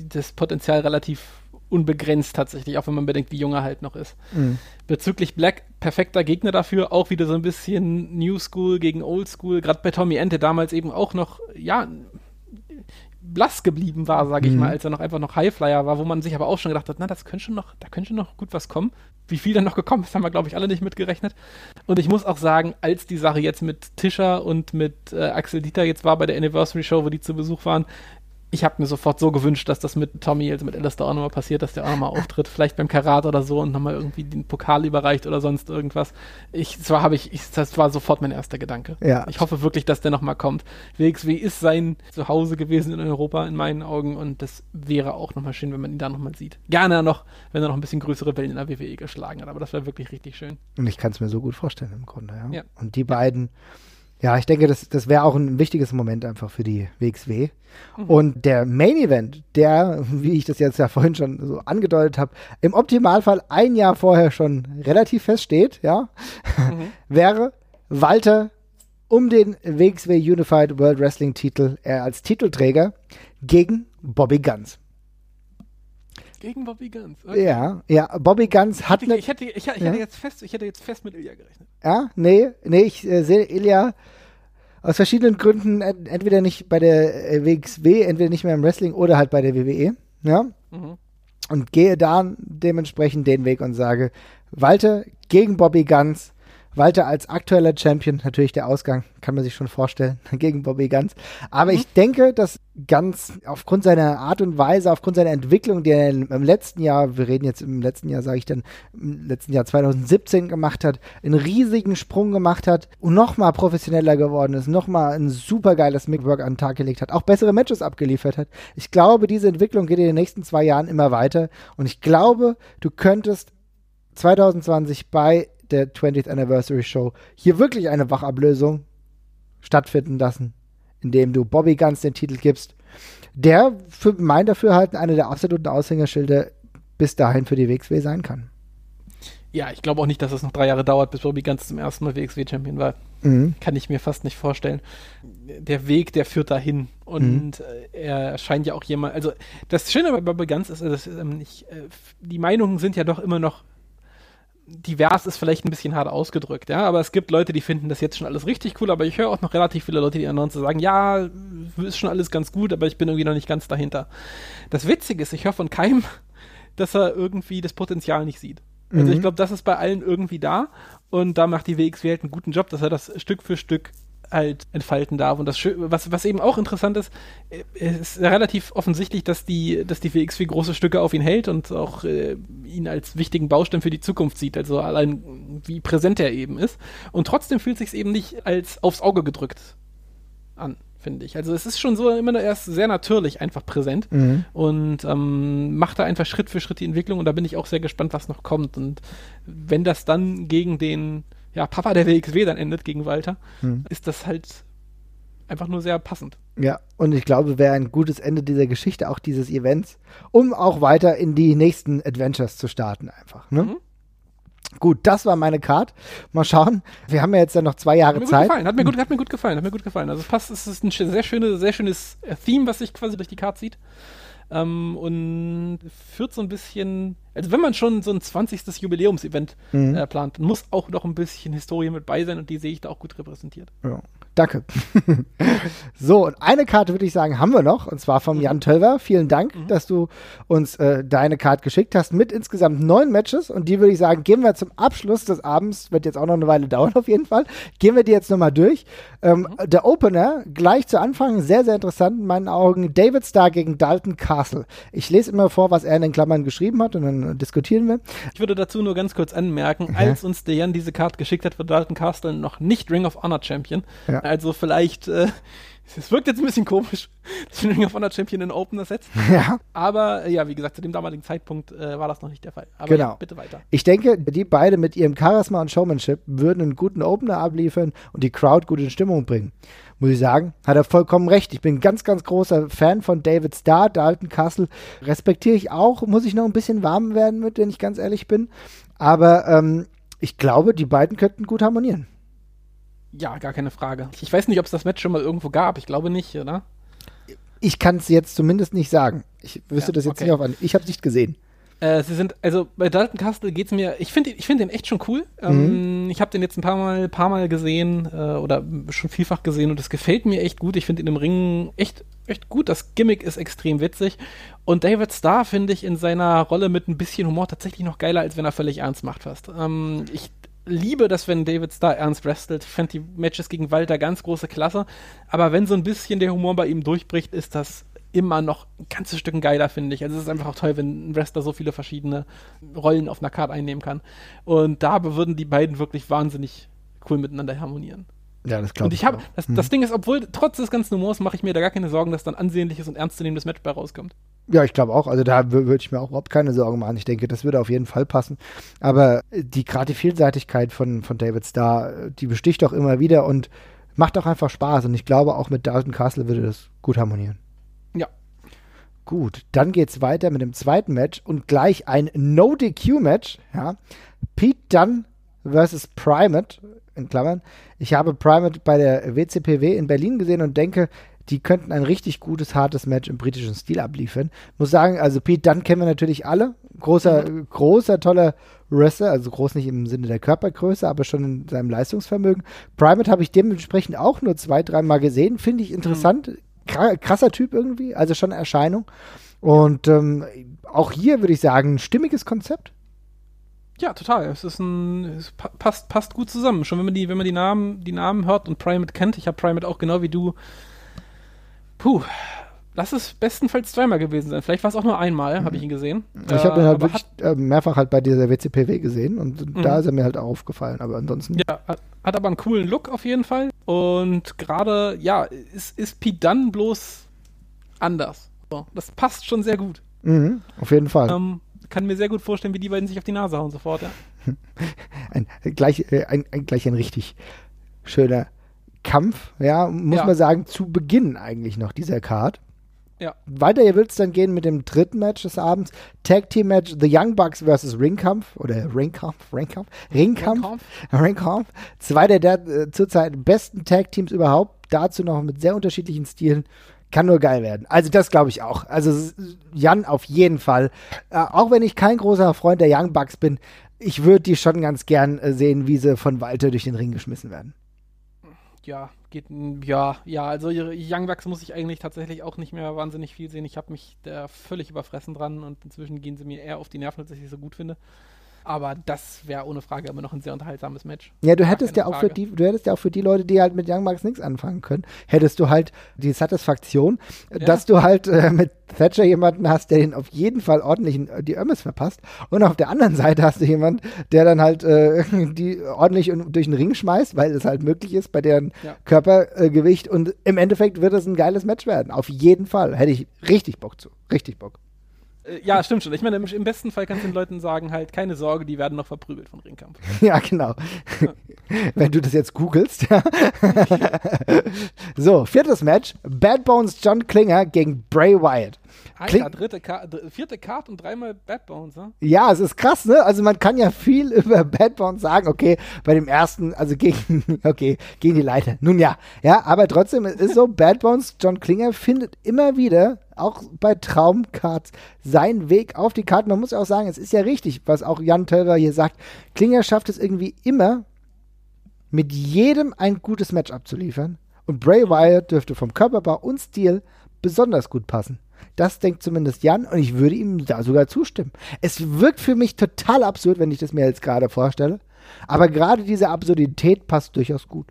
das Potenzial relativ unbegrenzt tatsächlich, auch wenn man bedenkt, wie jung er halt noch ist. Mhm. Bezüglich Black, perfekter Gegner dafür, auch wieder so ein bisschen New School gegen Old School, gerade bei Tommy Ente damals eben auch noch, ja, blass geblieben war, sage ich Mhm. mal, als er noch einfach noch Highflyer war, wo man sich aber auch schon gedacht hat, na, das könnte schon noch, da könnte schon noch gut was kommen. Wie viel dann noch gekommen ist, haben wir, glaube ich, alle nicht mitgerechnet. Und ich muss auch sagen, als die Sache jetzt mit Tischer und mit äh, Axel Dieter jetzt war bei der Anniversary Show, wo die zu Besuch waren, ich habe mir sofort so gewünscht, dass das mit Tommy, also mit Alistair auch nochmal passiert, dass der auch nochmal auftritt, vielleicht beim Karat oder so und nochmal irgendwie den Pokal überreicht oder sonst irgendwas. Ich, zwar habe ich, ich, das war sofort mein erster Gedanke. Ja. Ich hoffe wirklich, dass der nochmal kommt. WXW ist sein Zuhause gewesen in Europa, in meinen Augen, und das wäre auch nochmal schön, wenn man ihn da nochmal sieht. Gerne noch, wenn er noch ein bisschen größere Wellen in der WWE geschlagen hat, aber das wäre wirklich richtig schön. Und ich kann es mir so gut vorstellen im Grunde, ja. Ja. Und die beiden, ja, ich denke, das, das wäre auch ein wichtiges Moment einfach für die WXW. Und der Main Event, der, wie ich das jetzt ja vorhin schon so angedeutet habe, im Optimalfall ein Jahr vorher schon relativ feststeht, ja, wäre Walter um den WXW Unified World Wrestling Titel, er als Titelträger, gegen Bobby Guns. Gegen Bobby Guns. Ja, ja, Bobby Guns hat Ich, eine ich, hätte, ich, ich Ja? hätte jetzt fest, ich hätte jetzt fest mit Ilya gerechnet. Ja, nee, nee, ich äh, sehe Ilya aus verschiedenen Gründen ent entweder nicht bei der äh, WXW, entweder nicht mehr im Wrestling oder halt bei der WWE. Ja. Mhm. Und gehe da dementsprechend den Weg und sage, Walter gegen Bobby Guns. Walter als aktueller Champion, natürlich der Ausgang, kann man sich schon vorstellen, gegen Bobby Guns. Aber ich denke, dass Guns aufgrund seiner Art und Weise, aufgrund seiner Entwicklung, die er im letzten Jahr, wir reden jetzt im letzten Jahr, sage ich dann, im letzten Jahr 2017 gemacht hat, einen riesigen Sprung gemacht hat und nochmal professioneller geworden ist, nochmal ein super geiles Mickwork an den Tag gelegt hat, auch bessere Matches abgeliefert hat. Ich glaube, diese Entwicklung geht in den nächsten zwei Jahren immer weiter und ich glaube, du könntest 2020 bei der 20th Anniversary Show hier wirklich eine Wachablösung stattfinden lassen, indem du Bobby Guns den Titel gibst, der für mein Dafürhalten einer der absoluten Aushängerschilder bis dahin für die WXW sein kann. Ja, ich glaube auch nicht, dass es noch drei Jahre dauert, bis Bobby Guns zum ersten Mal WXW-Champion war. Mhm. Kann ich mir fast nicht vorstellen. Der Weg, der führt dahin. Und äh, er scheint ja auch jemand. Also, das Schöne bei Bobby Guns ist, das ist ähm, nicht, äh, die Meinungen sind ja doch immer noch. Divers ist vielleicht ein bisschen hart ausgedrückt, ja, aber es gibt Leute, die finden das jetzt schon alles richtig cool, aber ich höre auch noch relativ viele Leute, die anderen zu sagen, ja, ist schon alles ganz gut, aber ich bin irgendwie noch nicht ganz dahinter. Das Witzige ist, ich höre von keinem, dass er irgendwie das Potenzial nicht sieht. Also Mhm. ich glaube, das ist bei allen irgendwie da und da macht die WXW halt einen guten Job, dass er das Stück für Stück halt entfalten darf. Und das was, was eben auch interessant ist, äh, es ist relativ offensichtlich, dass die, dass die WXW große Stücke auf ihn hält und auch äh, ihn als wichtigen Baustein für die Zukunft sieht. Also allein wie präsent er eben ist. Und trotzdem fühlt sich eben nicht als aufs Auge gedrückt an, finde ich. Also es ist schon so immer erst sehr natürlich einfach präsent Mhm. und ähm, macht da einfach Schritt für Schritt die Entwicklung und da bin ich auch sehr gespannt, was noch kommt. Und wenn das dann gegen den ja, Papa der WXW dann endet, gegen Walter, Mhm. ist das halt einfach nur sehr passend. Ja, und ich glaube, wäre ein gutes Ende dieser Geschichte, auch dieses Events, um auch weiter in die nächsten Adventures zu starten einfach. Ne? Mhm. Gut, das war meine Card. Mal schauen. Wir haben ja jetzt dann noch zwei Jahre Hat mir gut Zeit. gefallen, hat mir gut, hat mir gut gefallen, hat mir gut gefallen. Also es passt, es ist ein sehr, schöne, sehr schönes Theme, was sich quasi durch die Karte zieht. Ähm, und führt so ein bisschen, also wenn man schon so ein 20. Jubiläumsevent Mhm. äh, plant, dann muss auch noch ein bisschen Historie mit bei sein und die sehe ich da auch gut repräsentiert. Ja, danke. so, und eine Karte würde ich sagen, haben wir noch, und zwar vom Jan Tölver. Vielen Dank, dass du uns äh, deine Karte geschickt hast mit insgesamt neun Matches. Und die würde ich sagen, gehen wir zum Abschluss des Abends, wird jetzt auch noch eine Weile dauern auf jeden Fall, gehen wir die jetzt nochmal durch. Ähm, Der Opener, gleich zu Anfang, sehr, sehr interessant in meinen Augen, David Starr gegen Dalton Castle. Ich lese immer vor, was er in den Klammern geschrieben hat und dann diskutieren wir. Ich würde dazu nur ganz kurz anmerken, als uns der Jan diese Karte geschickt hat, war Dalton Castle noch nicht Ring of Honor Champion. Ja. Also vielleicht äh, Es wirkt jetzt ein bisschen komisch, dass wir Ring of Honor Champion in Opener setzt. Ja. Aber äh, ja, wie gesagt, zu dem damaligen Zeitpunkt äh, war das noch nicht der Fall. Aber Genau. ja, bitte weiter. Ich denke, die beide mit ihrem Charisma und Showmanship würden einen guten Opener abliefern und die Crowd gut in Stimmung bringen. Muss ich sagen, hat er vollkommen recht. Ich bin ein ganz, ganz großer Fan von David Starr, Dalton Castle. Respektiere ich auch, muss ich noch ein bisschen warm werden mit, wenn ich ganz ehrlich bin. Aber ähm, ich glaube, die beiden könnten gut harmonieren. Ja, gar keine Frage. Ich weiß nicht, ob es das Match schon mal irgendwo gab. Ich glaube nicht, oder? Ich kann es jetzt zumindest nicht sagen. Ich wüsste Ja, das jetzt okay. nicht auf an. Ich habe es nicht gesehen. Äh, sie sind, also bei Dalton Castle geht's mir, ich finde ich finde den echt schon cool. Ähm, ich habe den jetzt ein paar Mal, paar Mal gesehen äh, oder schon vielfach gesehen und es gefällt mir echt gut. Ich finde ihn im Ring echt, echt gut. Das Gimmick ist extrem witzig. Und David Starr finde ich in seiner Rolle mit ein bisschen Humor tatsächlich noch geiler, als wenn er völlig ernst macht fast. Ähm, ich liebe das, wenn David Starr ernst wrestelt. Ich fand die Matches gegen Walter ganz große Klasse. Aber wenn so ein bisschen der Humor bei ihm durchbricht, ist das immer noch ein ganzes Stück geiler, finde ich. Also es ist einfach auch toll, wenn ein Wrestler so viele verschiedene Rollen auf einer Karte einnehmen kann. Und da würden die beiden wirklich wahnsinnig cool miteinander harmonieren. Ja, das glaube Und ich habe, das, das Ding ist, obwohl, trotz des ganzen Humors mache ich mir da gar keine Sorgen, dass dann ansehnliches und ernstzunehmendes Match bei rauskommt. Ja, ich glaube auch. Also da wür- würde ich mir auch überhaupt keine Sorgen machen. Ich denke, das würde auf jeden Fall passen. Aber äh, die gerade die Vielseitigkeit von, von David Starr, äh, die besticht auch immer wieder und macht auch einfach Spaß. Und ich glaube, auch mit Dalton Castle würde das gut harmonieren. Ja. Gut, dann geht's weiter mit dem zweiten Match und gleich ein No-DQ-Match. Ja. Pete Dunn versus Primate, in Klammern. Ich habe Primate bei der WCPW in Berlin gesehen und denke, die könnten ein richtig gutes, hartes Match im britischen Stil abliefern. Muss sagen, also Pete Dunn kennen wir natürlich alle. Großer, großer, toller Wrestler, also groß nicht im Sinne der Körpergröße, aber schon in seinem Leistungsvermögen. Primate habe ich dementsprechend auch nur zwei, dreimal gesehen. Finde ich interessant. Kra- Krasser Typ irgendwie, also schon Erscheinung. Und ähm, auch hier würde ich sagen, ein stimmiges Konzept. Ja, total. Es ist ein, es pa- passt, passt gut zusammen. Schon wenn man die, wenn man die Namen, die Namen hört und Primate kennt, ich habe Primate auch genau wie du. Puh, lass es bestenfalls zweimal gewesen sein. Vielleicht war es auch nur einmal, habe ich ihn gesehen. ich habe ihn halt wirklich äh, mehrfach halt bei dieser WCPW gesehen und Mhm. da ist er mir halt auch aufgefallen. Aber ansonsten, Ja, hat, hat aber einen coolen Look auf jeden Fall. Und gerade, ja, ist, ist Dunn bloß anders. So, das passt schon sehr gut. mhm, auf jeden Fall. Ähm, kann mir sehr gut vorstellen, wie die beiden sich auf die Nase hauen sofort, ja. ein, gleich, äh, ein, ein, gleich ein richtig schöner Kampf, ja, muss Ja. man sagen, zu Beginn eigentlich noch dieser Card. Ja. Weiter wird es dann gehen mit dem dritten Match des Abends. Tag Team Match The Young Bucks versus Ringkampf oder Ringkampf, Ringkampf, Ringkampf, Ringkampf. Ringkampf. Zwei der, der äh, zurzeit besten Tag Teams überhaupt. Dazu noch mit sehr unterschiedlichen Stilen. Kann nur geil werden. Also das glaube ich auch. Also Jan auf jeden Fall. Äh, auch wenn ich kein großer Freund der Young Bucks bin, ich würde die schon ganz gern äh, sehen, wie sie von Walter durch den Ring geschmissen werden. Ja, geht, ja, ja, also Young Bucks muss ich eigentlich tatsächlich auch nicht mehr wahnsinnig viel sehen. Ich habe mich da völlig überfressen dran und inzwischen gehen sie mir eher auf die Nerven, als ich sie so gut finde. Aber das wäre ohne Frage immer noch ein sehr unterhaltsames Match. Ja, du hättest ja auch für die, du hättest ja auch für die Leute, die halt mit Young Bucks nichts anfangen können, hättest du halt die Satisfaktion, äh, Ja. dass du halt äh, mit Thatcher jemanden hast, der den auf jeden Fall ordentlich äh, die Ömmes verpasst. Und auf der anderen Seite hast du jemanden, der dann halt äh, die ordentlich durch den Ring schmeißt, weil es halt möglich ist bei deren Ja. Körpergewicht. Und im Endeffekt wird es ein geiles Match werden. Auf jeden Fall. Hätte ich richtig Bock zu. Richtig Bock. Äh, ja, stimmt schon. Ich meine, im, im besten Fall kannst du den Leuten sagen, halt, keine Sorge, die werden noch verprügelt von Ringkampf. Ja, genau. Wenn du das jetzt googelst. ja. so, viertes Match. Bad Bones John Klinger gegen Bray Wyatt. Alter, Kling- dritte Ka dr- vierte Card und dreimal Bad Bones, ne? Ja, es ist krass, ne? Also man kann ja viel über Bad Bones sagen. Okay, bei dem ersten, also gegen, okay, gegen die Leiter. Nun ja, ja, aber trotzdem es ist so, Bad Bones John Klinger findet immer wieder, auch bei Traumcards, seinen Weg auf die Karte. Man muss auch sagen, es ist ja richtig, was auch Jan Tölver hier sagt. Klinger schafft es irgendwie immer, mit jedem ein gutes Match abzuliefern. Und Bray Wyatt dürfte vom Körperbau und Stil besonders gut passen. Das denkt zumindest Jan und ich würde ihm da sogar zustimmen. Es wirkt für mich total absurd, wenn ich das mir jetzt gerade vorstelle. Aber gerade diese Absurdität passt durchaus gut.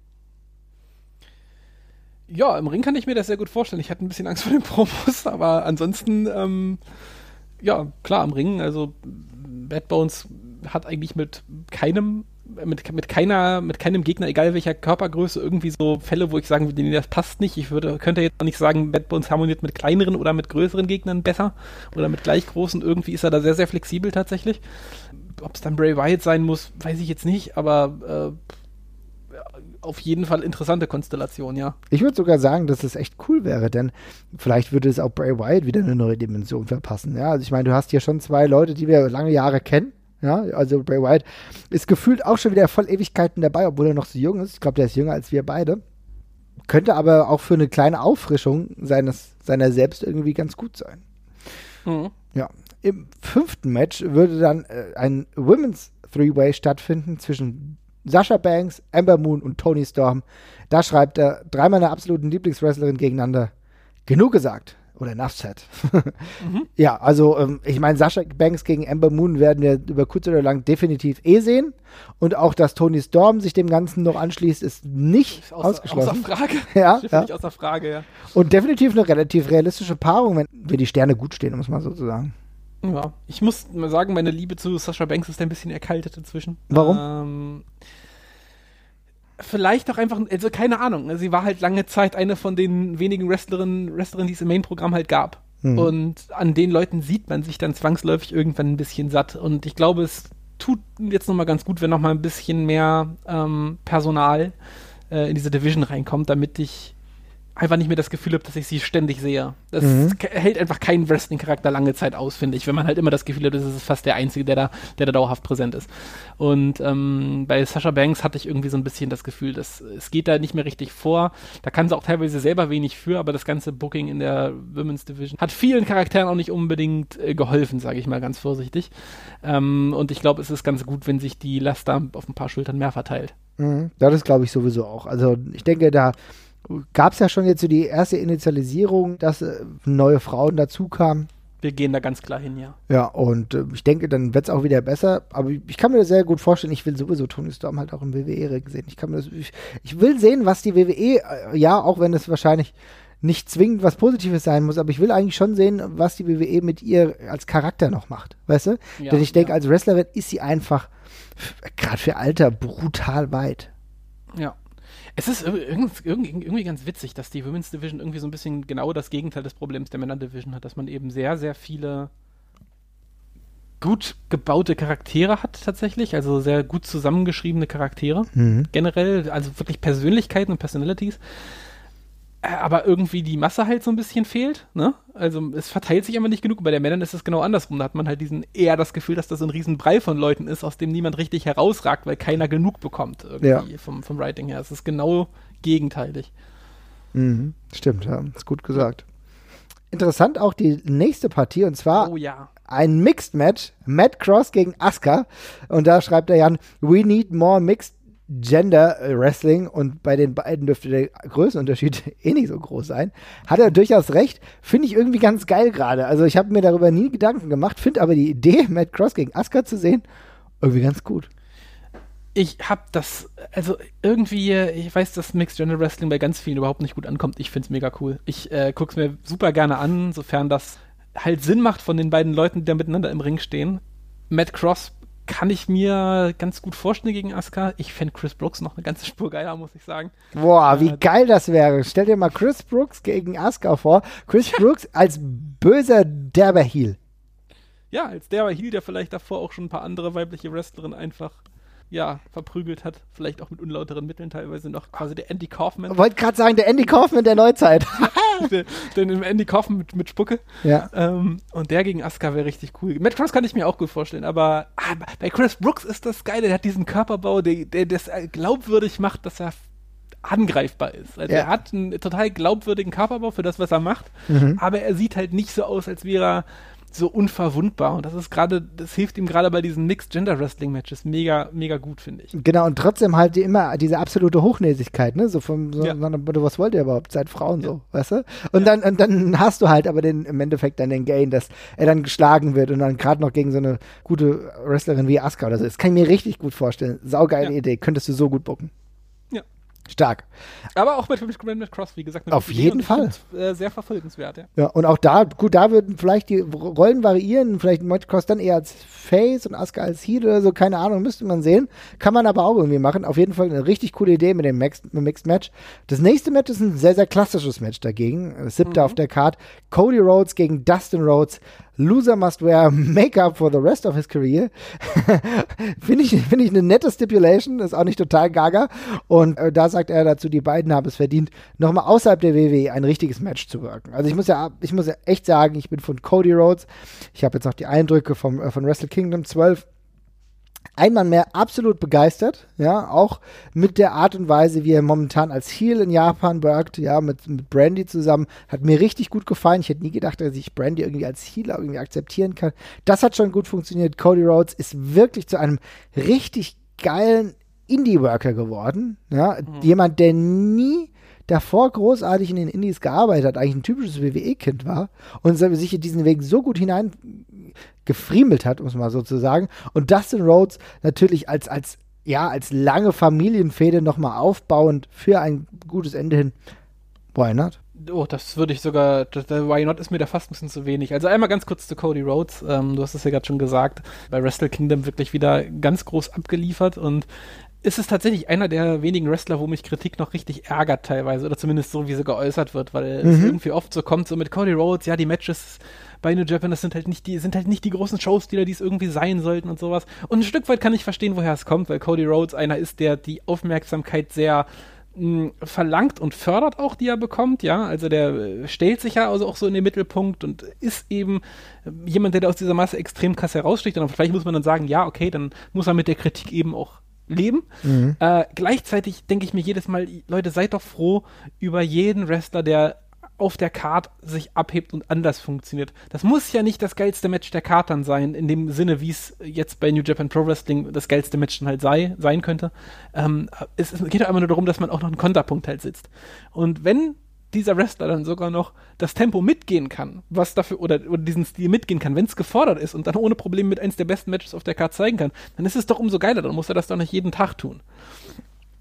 Ja, im Ring kann ich mir das sehr gut vorstellen. Ich hatte ein bisschen Angst vor den Promos, aber ansonsten, ähm, ja, klar, im Ring, also Bad Bones hat eigentlich mit keinem mit, mit keiner, mit keinem Gegner, egal welcher Körpergröße, irgendwie so Fälle, wo ich sagen würde, nee, das passt nicht. Ich würde, könnte jetzt auch nicht sagen, Bad Bones harmoniert mit kleineren oder mit größeren Gegnern besser oder mit gleich großen. Irgendwie ist er da sehr, sehr flexibel tatsächlich. Ob es dann Bray Wyatt sein muss, weiß ich jetzt nicht, aber äh, auf jeden Fall interessante Konstellation, ja. Ich würde sogar sagen, dass es echt cool wäre, denn vielleicht würde es auch Bray Wyatt wieder eine neue Dimension verpassen. Ja, also ich meine, du hast hier schon zwei Leute, die wir lange Jahre kennen. Ja, also Bray Wyatt ist gefühlt auch schon wieder voll Ewigkeiten dabei, obwohl er noch so jung ist. Ich glaube, der ist jünger als wir beide. Könnte aber auch für eine kleine Auffrischung seines, seiner selbst irgendwie ganz gut sein. Mhm. Ja. Im fünften Match würde dann äh, ein Women's Three-Way stattfinden zwischen Sasha Banks, Amber Moon und Tony Storm. Da schreibt er drei meiner absoluten Lieblingswrestlerin gegeneinander. Genug gesagt. Oder enough said. Ja, also ähm, ich meine, Sasha Banks gegen Amber Moon werden wir über kurz oder lang definitiv eh sehen. Und auch, dass Tony Storm sich dem Ganzen noch anschließt, ist nicht Ist außer, ausgeschlossen. Außer Frage. Ja, ja. außer Frage, ja. Und definitiv eine relativ realistische Paarung, wenn wir die Sterne gut stehen, um es mal so zu sagen. Ja, ich muss mal sagen, meine Liebe zu Sasha Banks ist ein bisschen erkaltet inzwischen. Warum? Ähm, vielleicht auch einfach, also keine Ahnung. ne, Sie war halt lange Zeit eine von den wenigen Wrestlerinnen, Wrestlerinnen die es im Main-Programm halt gab. Mhm. Und an den Leuten sieht man sich dann zwangsläufig irgendwann ein bisschen satt. Und ich glaube, es tut jetzt nochmal ganz gut, wenn nochmal ein bisschen mehr ähm, Personal äh, in diese Division reinkommt, damit ich einfach nicht mehr das Gefühl habe, dass ich sie ständig sehe. Das Mhm. hält einfach keinen Wrestling-Charakter lange Zeit aus, finde ich, wenn man halt immer das Gefühl hat, das ist fast der Einzige, der da, der da dauerhaft präsent ist. Und ähm, bei Sasha Banks hatte ich irgendwie so ein bisschen das Gefühl, dass es geht da nicht mehr richtig vor. Da kann sie auch teilweise selber wenig für, aber das ganze Booking in der Women's Division hat vielen Charakteren auch nicht unbedingt äh, geholfen, sage ich mal ganz vorsichtig. Ähm, und ich glaube, es ist ganz gut, wenn sich die Last da auf ein paar Schultern mehr verteilt. Mhm. Ja, das glaube ich sowieso auch. Also ich denke, da gab es ja schon jetzt so die erste Initialisierung, dass äh, neue Frauen dazu kamen. Wir gehen da ganz klar hin, ja. Ja, und äh, ich denke, dann wird es auch wieder besser. Aber ich, ich kann mir das sehr gut vorstellen. Ich will sowieso Tony Storm halt auch im WWE-Ring sehen. Ich kann mir das, ich, ich will sehen, was die WWE, äh, ja, auch wenn es wahrscheinlich nicht zwingend was Positives sein muss, aber ich will eigentlich schon sehen, was die WWE mit ihr als Charakter noch macht. Weißt du? Ja, Denn ich denke, ja. als Wrestlerin ist sie einfach, gerade für Alter, brutal weit. Ja. Es ist ir- irgend- irgendwie, irgendwie ganz witzig, dass die Women's Division irgendwie so ein bisschen genau das Gegenteil des Problems der Männer Division hat, dass man eben sehr, sehr viele gut gebaute Charaktere hat tatsächlich, also sehr gut zusammengeschriebene Charaktere generell, also wirklich Persönlichkeiten und Personalities. Äh, Aber irgendwie die Masse halt so ein bisschen fehlt, ne? Also es verteilt sich immer nicht genug. Bei den Männern ist es genau andersrum. Da hat man halt diesen eher das Gefühl, dass das so ein Riesenbrei von Leuten ist, aus dem niemand richtig herausragt, weil keiner genug bekommt irgendwie Ja. vom, vom Writing her. Es ist genau gegenteilig. Mhm. Stimmt, ja, ist gut gesagt. Interessant auch die nächste Partie und zwar Oh ja. ein Mixed Match, Matt Cross gegen Asuka. Und da schreibt er Jan, we need more Mixed Gender Wrestling. Und bei den beiden dürfte der Größenunterschied eh nicht so groß sein. Hat er durchaus recht. Finde ich irgendwie ganz geil gerade. Also ich habe mir darüber nie Gedanken gemacht, finde aber die Idee, Matt Cross gegen Asuka zu sehen, irgendwie ganz gut. Ich hab das, also irgendwie, ich weiß, dass Mixed Gender Wrestling bei ganz vielen überhaupt nicht gut ankommt. Ich find's mega cool. Ich äh, guck's mir super gerne an, sofern das halt Sinn macht von den beiden Leuten, die da miteinander im Ring stehen. Matt Cross kann ich mir ganz gut vorstellen gegen Asuka. Ich fände Chris Brooks noch eine ganze Spur geiler, muss ich sagen. Boah, wie Ja. geil das wäre. Stell dir mal Chris Brooks gegen Asuka vor. Chris Brooks als böser derber Heel. Ja, als der Heel, der vielleicht davor auch schon ein paar andere weibliche Wrestlerinnen einfach, ja, verprügelt hat. Vielleicht auch mit unlauteren Mitteln teilweise noch. Quasi der Andy Kaufman. Wollte gerade sagen, der Andy Kaufman der Neuzeit. der, den Andy Kaufman mit, mit Spucke. ja. Ähm, und der gegen Asuka wäre richtig cool. Matt Cross kann ich mir auch gut vorstellen, aber ah, bei Chris Brooks ist das Geile, der hat diesen Körperbau, der, der das äh, glaubwürdig macht, dass er angreifbar ist. Also Ja. er hat einen total glaubwürdigen Körperbau für das, was er macht, Mhm. aber er sieht halt nicht so aus, als wäre er so unverwundbar. Und das ist gerade, das hilft ihm gerade bei diesen Mixed Gender Wrestling Matches mega, mega gut, finde ich. Genau, und trotzdem halt die immer diese absolute Hochnäsigkeit, ne? So vom, so, Ja. was wollt ihr überhaupt? Seid Frauen so, weißt du? Und dann, und dann hast du halt aber den, im Endeffekt dann den Gain, dass er dann geschlagen wird und dann gerade noch gegen so eine gute Wrestlerin wie Asuka oder so. Das kann ich mir richtig gut vorstellen. Saugeile Ja. Idee. Könntest du so gut bucken. Ja. Stark. Aber auch mit, mit, Cross, wie gesagt. Auf jeden Fall. find's, Äh, sehr verfolgenswert, ja. Ja, und auch da, gut, da würden vielleicht die Rollen variieren, vielleicht Monty Cross dann eher als Face und Asuka als Heel oder so, keine Ahnung, müsste man sehen. Kann man aber auch irgendwie machen. Auf jeden Fall eine richtig coole Idee mit dem Mixed, Mixed Match. Das nächste Match ist ein sehr, sehr klassisches Match dagegen. Das siebte auf der Card. Cody Rhodes gegen Dustin Rhodes. Loser must wear Makeup for the rest of his career. Finde ich, finde ich eine nette Stipulation, ist auch nicht total gaga. Und äh, da sagt er dazu, die beiden haben es verdient, nochmal außerhalb der WWE ein richtiges Match zu wirken. Also ich muss ja, ich muss ja echt sagen, ich bin von Cody Rhodes. Ich habe jetzt noch die Eindrücke vom, äh, von Wrestle Kingdom 12 einmal mehr absolut begeistert, ja, auch mit der Art und Weise, wie er momentan als Heel in Japan wirkt, ja, mit, mit Brandy zusammen, hat mir richtig gut gefallen. Ich hätte nie gedacht, dass ich Brandy irgendwie als Heel irgendwie akzeptieren kann. Das hat schon gut funktioniert. Cody Rhodes ist wirklich zu einem richtig geilen Indie-Worker geworden, ja, jemand, der nie davor großartig in den Indies gearbeitet hat, eigentlich ein typisches WWE-Kind war und sich in diesen Weg so gut hinein gefriemelt hat, um es mal so zu sagen. Und Dustin Rhodes natürlich als, als, ja, als lange Familienfehde nochmal aufbauend für ein gutes Ende hin. Why not? Oh, das würde ich sogar, Why Not ist mir da fast ein bisschen zu wenig. Also einmal ganz kurz zu Cody Rhodes. Ähm, du hast es ja gerade schon gesagt, bei Wrestle Kingdom wirklich wieder ganz groß abgeliefert und ist es tatsächlich einer der wenigen Wrestler, wo mich Kritik noch richtig ärgert teilweise oder zumindest so, wie sie geäußert wird, weil es irgendwie oft so kommt, so mit Cody Rhodes, ja, die Matches bei New Japan, das sind halt nicht die, sind halt nicht die großen Showstealer, die es irgendwie sein sollten und sowas. Und ein Stück weit kann ich verstehen, woher es kommt, weil Cody Rhodes einer ist, der die Aufmerksamkeit sehr mh, verlangt und fördert auch, die er bekommt, ja. Also der äh, stellt sich ja also auch so in den Mittelpunkt und ist eben äh, jemand, der da aus dieser Masse extrem krass heraussticht. Und vielleicht muss man dann sagen, ja, okay, dann muss er mit der Kritik eben auch leben. Äh, gleichzeitig denke ich mir jedes Mal, Leute, seid doch froh über jeden Wrestler, der auf der Card sich abhebt und anders funktioniert. Das muss ja nicht das geilste Match der Card dann sein, in dem Sinne, wie es jetzt bei New Japan Pro Wrestling das geilste Match dann halt sei, sein könnte. Ähm, es, es geht ja immer nur darum, dass man auch noch einen Konterpunkt halt sitzt. Und wenn dieser Wrestler dann sogar noch das Tempo mitgehen kann, was dafür, oder, oder diesen Stil mitgehen kann, wenn es gefordert ist und dann ohne Probleme mit eins der besten Matches auf der Card zeigen kann, dann ist es doch umso geiler, dann muss er das doch nicht jeden Tag tun.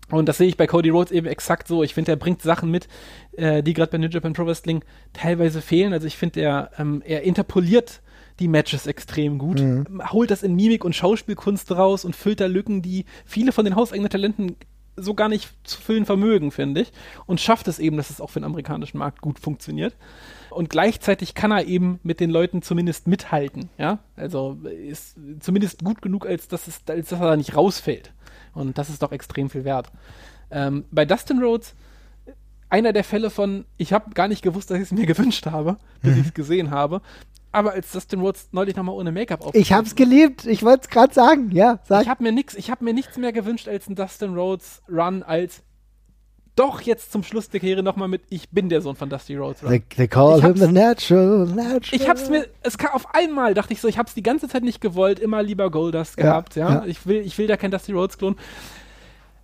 Und das sehe ich bei Cody Rhodes eben exakt so. Ich finde, er bringt Sachen mit, äh, die gerade bei New Japan Pro Wrestling teilweise fehlen. Also ich finde, er, ähm, er interpoliert die Matches extrem gut, holt das in Mimik und Schauspielkunst raus und füllt da Lücken, die viele von den hauseigenen Talenten so gar nicht zu füllen vermögen, finde ich. Und schafft es eben, dass es auch für den amerikanischen Markt gut funktioniert. Und gleichzeitig kann er eben mit den Leuten zumindest mithalten, ja. Also ist zumindest gut genug, als dass, es, als dass er da nicht rausfällt. Und das ist doch extrem viel wert. Ähm, bei Dustin Rhodes, einer der Fälle von, ich habe gar nicht gewusst, dass ich es mir gewünscht habe, bis ich es gesehen habe. Aber als Dustin Rhodes neulich nochmal ohne Make-up auf Ich hab's geliebt, ich wollte es gerade sagen, ja, sag. ich habe mir nix, ich habe mir nichts mehr gewünscht als einen Dustin Rhodes Run als doch jetzt zum Schluss der Karriere nochmal mit Ich bin der Sohn von Dusty Rhodes. They, they call him the natural, natural. Ich hab's mir, es kam auf einmal, dachte ich so, ich hab's die ganze Zeit nicht gewollt, immer lieber Goldust Ja, gehabt, ja. ja. Ich will, ich will da kein Dusty Rhodes Klon.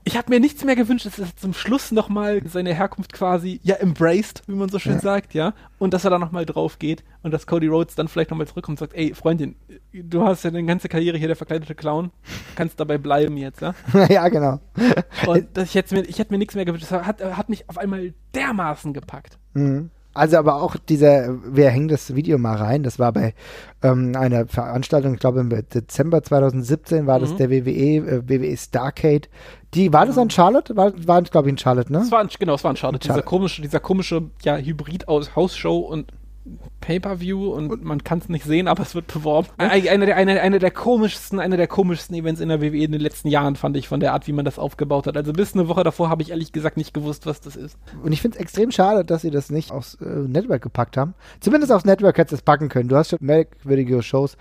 Ich habe mir nichts mehr gewünscht, dass er zum Schluss nochmal seine Herkunft quasi, ja, embraced, wie man so schön Ja. sagt, ja. Und dass er da nochmal drauf geht und dass Cody Rhodes dann vielleicht nochmal zurückkommt und sagt, ey, Freundin, du hast ja deine ganze Karriere hier der verkleidete Clown, kannst dabei bleiben jetzt, ja. ja, genau. Und das, ich, hätte mir, ich hätte mir nichts mehr gewünscht. Das hat, hat mich auf einmal dermaßen gepackt. Mhm. Also aber auch dieser, wir hängen das Video mal rein, das war bei ähm, einer Veranstaltung, ich glaube im Dezember 2017 war das Mhm. der WWE, äh, WWE Starcade. Die, war das an Charlotte? War, war glaube ich in Charlotte, ne? Es war genau, es war ein Schade. Dieser Schade. komische, dieser komische ja, Hybrid aus Hausshow und Pay-Per-View und, man kann es nicht sehen, aber es wird beworben. Ein- Einer der, einer, einer der komischsten, einer der komischsten Events in der WWE in den letzten Jahren, fand ich, von der Art, wie man das aufgebaut hat. Also bis eine Woche davor habe ich ehrlich gesagt nicht gewusst, was das ist. Und ich finde es extrem schade, dass sie das nicht aufs äh, Network gepackt haben. Zumindest aufs Network hättest du es packen können. Du hast schon merkwürdige Shows,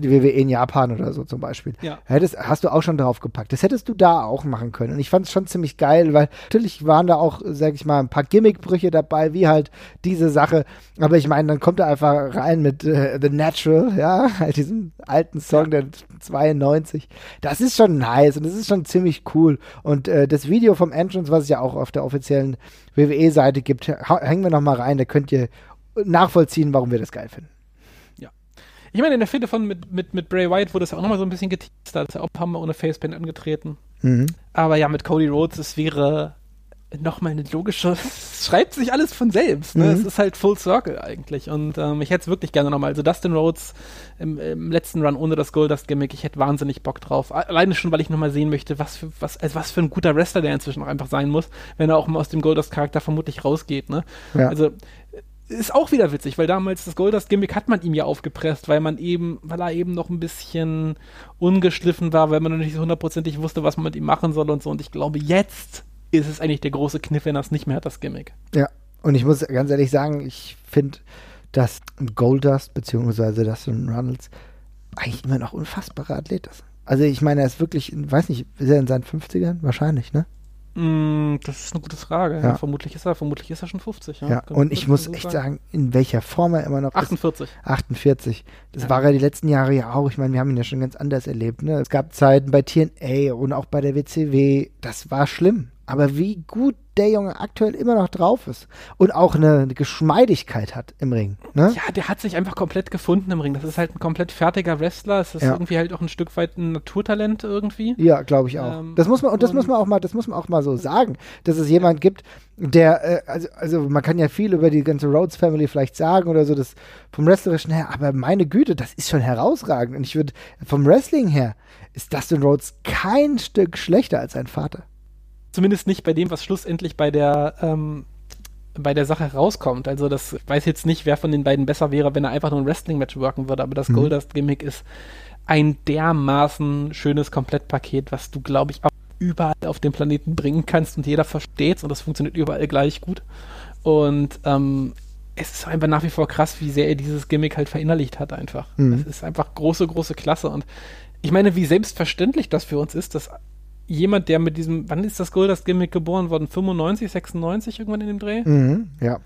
die WWE in Japan oder so zum Beispiel. Ja. Hättest, hast du auch schon drauf gepackt. Das hättest du da auch machen können. Und ich fand es schon ziemlich geil, weil natürlich waren da auch, sag ich mal, ein paar Gimmickbrüche dabei, wie halt diese Sache. Aber ich meine, dann kommt er einfach rein mit äh, The Natural, ja, halt diesem alten Song der 92. Das ist schon nice und das ist schon ziemlich cool. Und äh, das Video vom Entrance, was es ja auch auf der offiziellen WWE-Seite gibt, hängen wir noch mal rein. Da könnt ihr nachvollziehen, warum wir das geil finden. Ich meine, in der Fehde von mit, mit, mit Bray Wyatt wurde es ja auch nochmal so ein bisschen geteased, da ist er auch ein paar Mal ohne Facepaint angetreten. Mhm. Aber ja, mit Cody Rhodes, es wäre nochmal eine logische, es schreibt sich alles von selbst. Ne? Mhm. Es ist halt Full Circle eigentlich. Und ähm, ich hätte es wirklich gerne nochmal. Also Dustin Rhodes im, im letzten Run ohne das Goldust-Gimmick, ich hätte wahnsinnig Bock drauf. Alleine schon, weil ich nochmal sehen möchte, was für, was, also was für ein guter Wrestler der inzwischen auch einfach sein muss, wenn er auch mal aus dem Goldust-Charakter vermutlich rausgeht. Ne? Ja. Also ist auch wieder witzig, weil damals das Goldust-Gimmick hat man ihm ja aufgepresst, weil man eben, weil er eben noch ein bisschen ungeschliffen war, weil man noch nicht so hundertprozentig wusste, was man mit ihm machen soll und so. Und ich glaube, jetzt ist es eigentlich der große Kniff, wenn er es nicht mehr hat, das Gimmick. Ja, und ich muss ganz ehrlich sagen, ich finde, dass Goldust beziehungsweise Dustin Runnels eigentlich immer noch unfassbarer Athlet ist. Also ich meine, er ist wirklich, weiß nicht, ist er in seinen 50ern? Wahrscheinlich, ne? Mm, das ist eine gute Frage. Ja. Vermutlich ist er, vermutlich ist er schon 50. Ja, Ja, und ich muss so echt sagen, in welcher Form er immer noch ist. 48. 48. Das Ja. war er die letzten Jahre ja auch. Ich meine, wir haben ihn ja schon ganz anders erlebt. Ne? Es gab Zeiten bei TNA und auch bei der WCW. Das war schlimm. Aber wie gut der Junge aktuell immer noch drauf ist und auch eine, eine Geschmeidigkeit hat im Ring. Ne? Ja, der hat sich einfach komplett gefunden im Ring. Das ist halt ein komplett fertiger Wrestler. Es ist Ja. irgendwie halt auch ein Stück weit ein Naturtalent irgendwie. Ja, glaube ich auch. Ähm, das muss man und das und- muss man auch mal, das muss man auch mal so sagen, dass es jemand gibt, der äh, also also man kann ja viel über die ganze Rhodes Family vielleicht sagen oder so, das vom wrestlerischen her, aber meine Güte, das ist schon herausragend und ich würde vom Wrestling her ist Dustin Rhodes kein Stück schlechter als sein Vater. Zumindest nicht bei dem, was schlussendlich bei der, ähm, bei der Sache rauskommt. Also das ich weiß jetzt nicht, wer von den beiden besser wäre, wenn er einfach nur ein Wrestling-Match worken würde, aber das Mhm. Goldust-Gimmick ist ein dermaßen schönes Komplettpaket, was du, glaube ich, auch überall auf dem Planeten bringen kannst und jeder versteht's und das funktioniert überall gleich gut. Und ähm, es ist einfach nach wie vor krass, wie sehr er dieses Gimmick halt verinnerlicht hat einfach. Mhm. Es ist einfach große, große Klasse und ich meine, wie selbstverständlich das für uns ist, dass jemand, der mit diesem, wann ist das Goldust-Gimmick geboren worden? 95, 96 irgendwann in dem Dreh? Mhm, ja.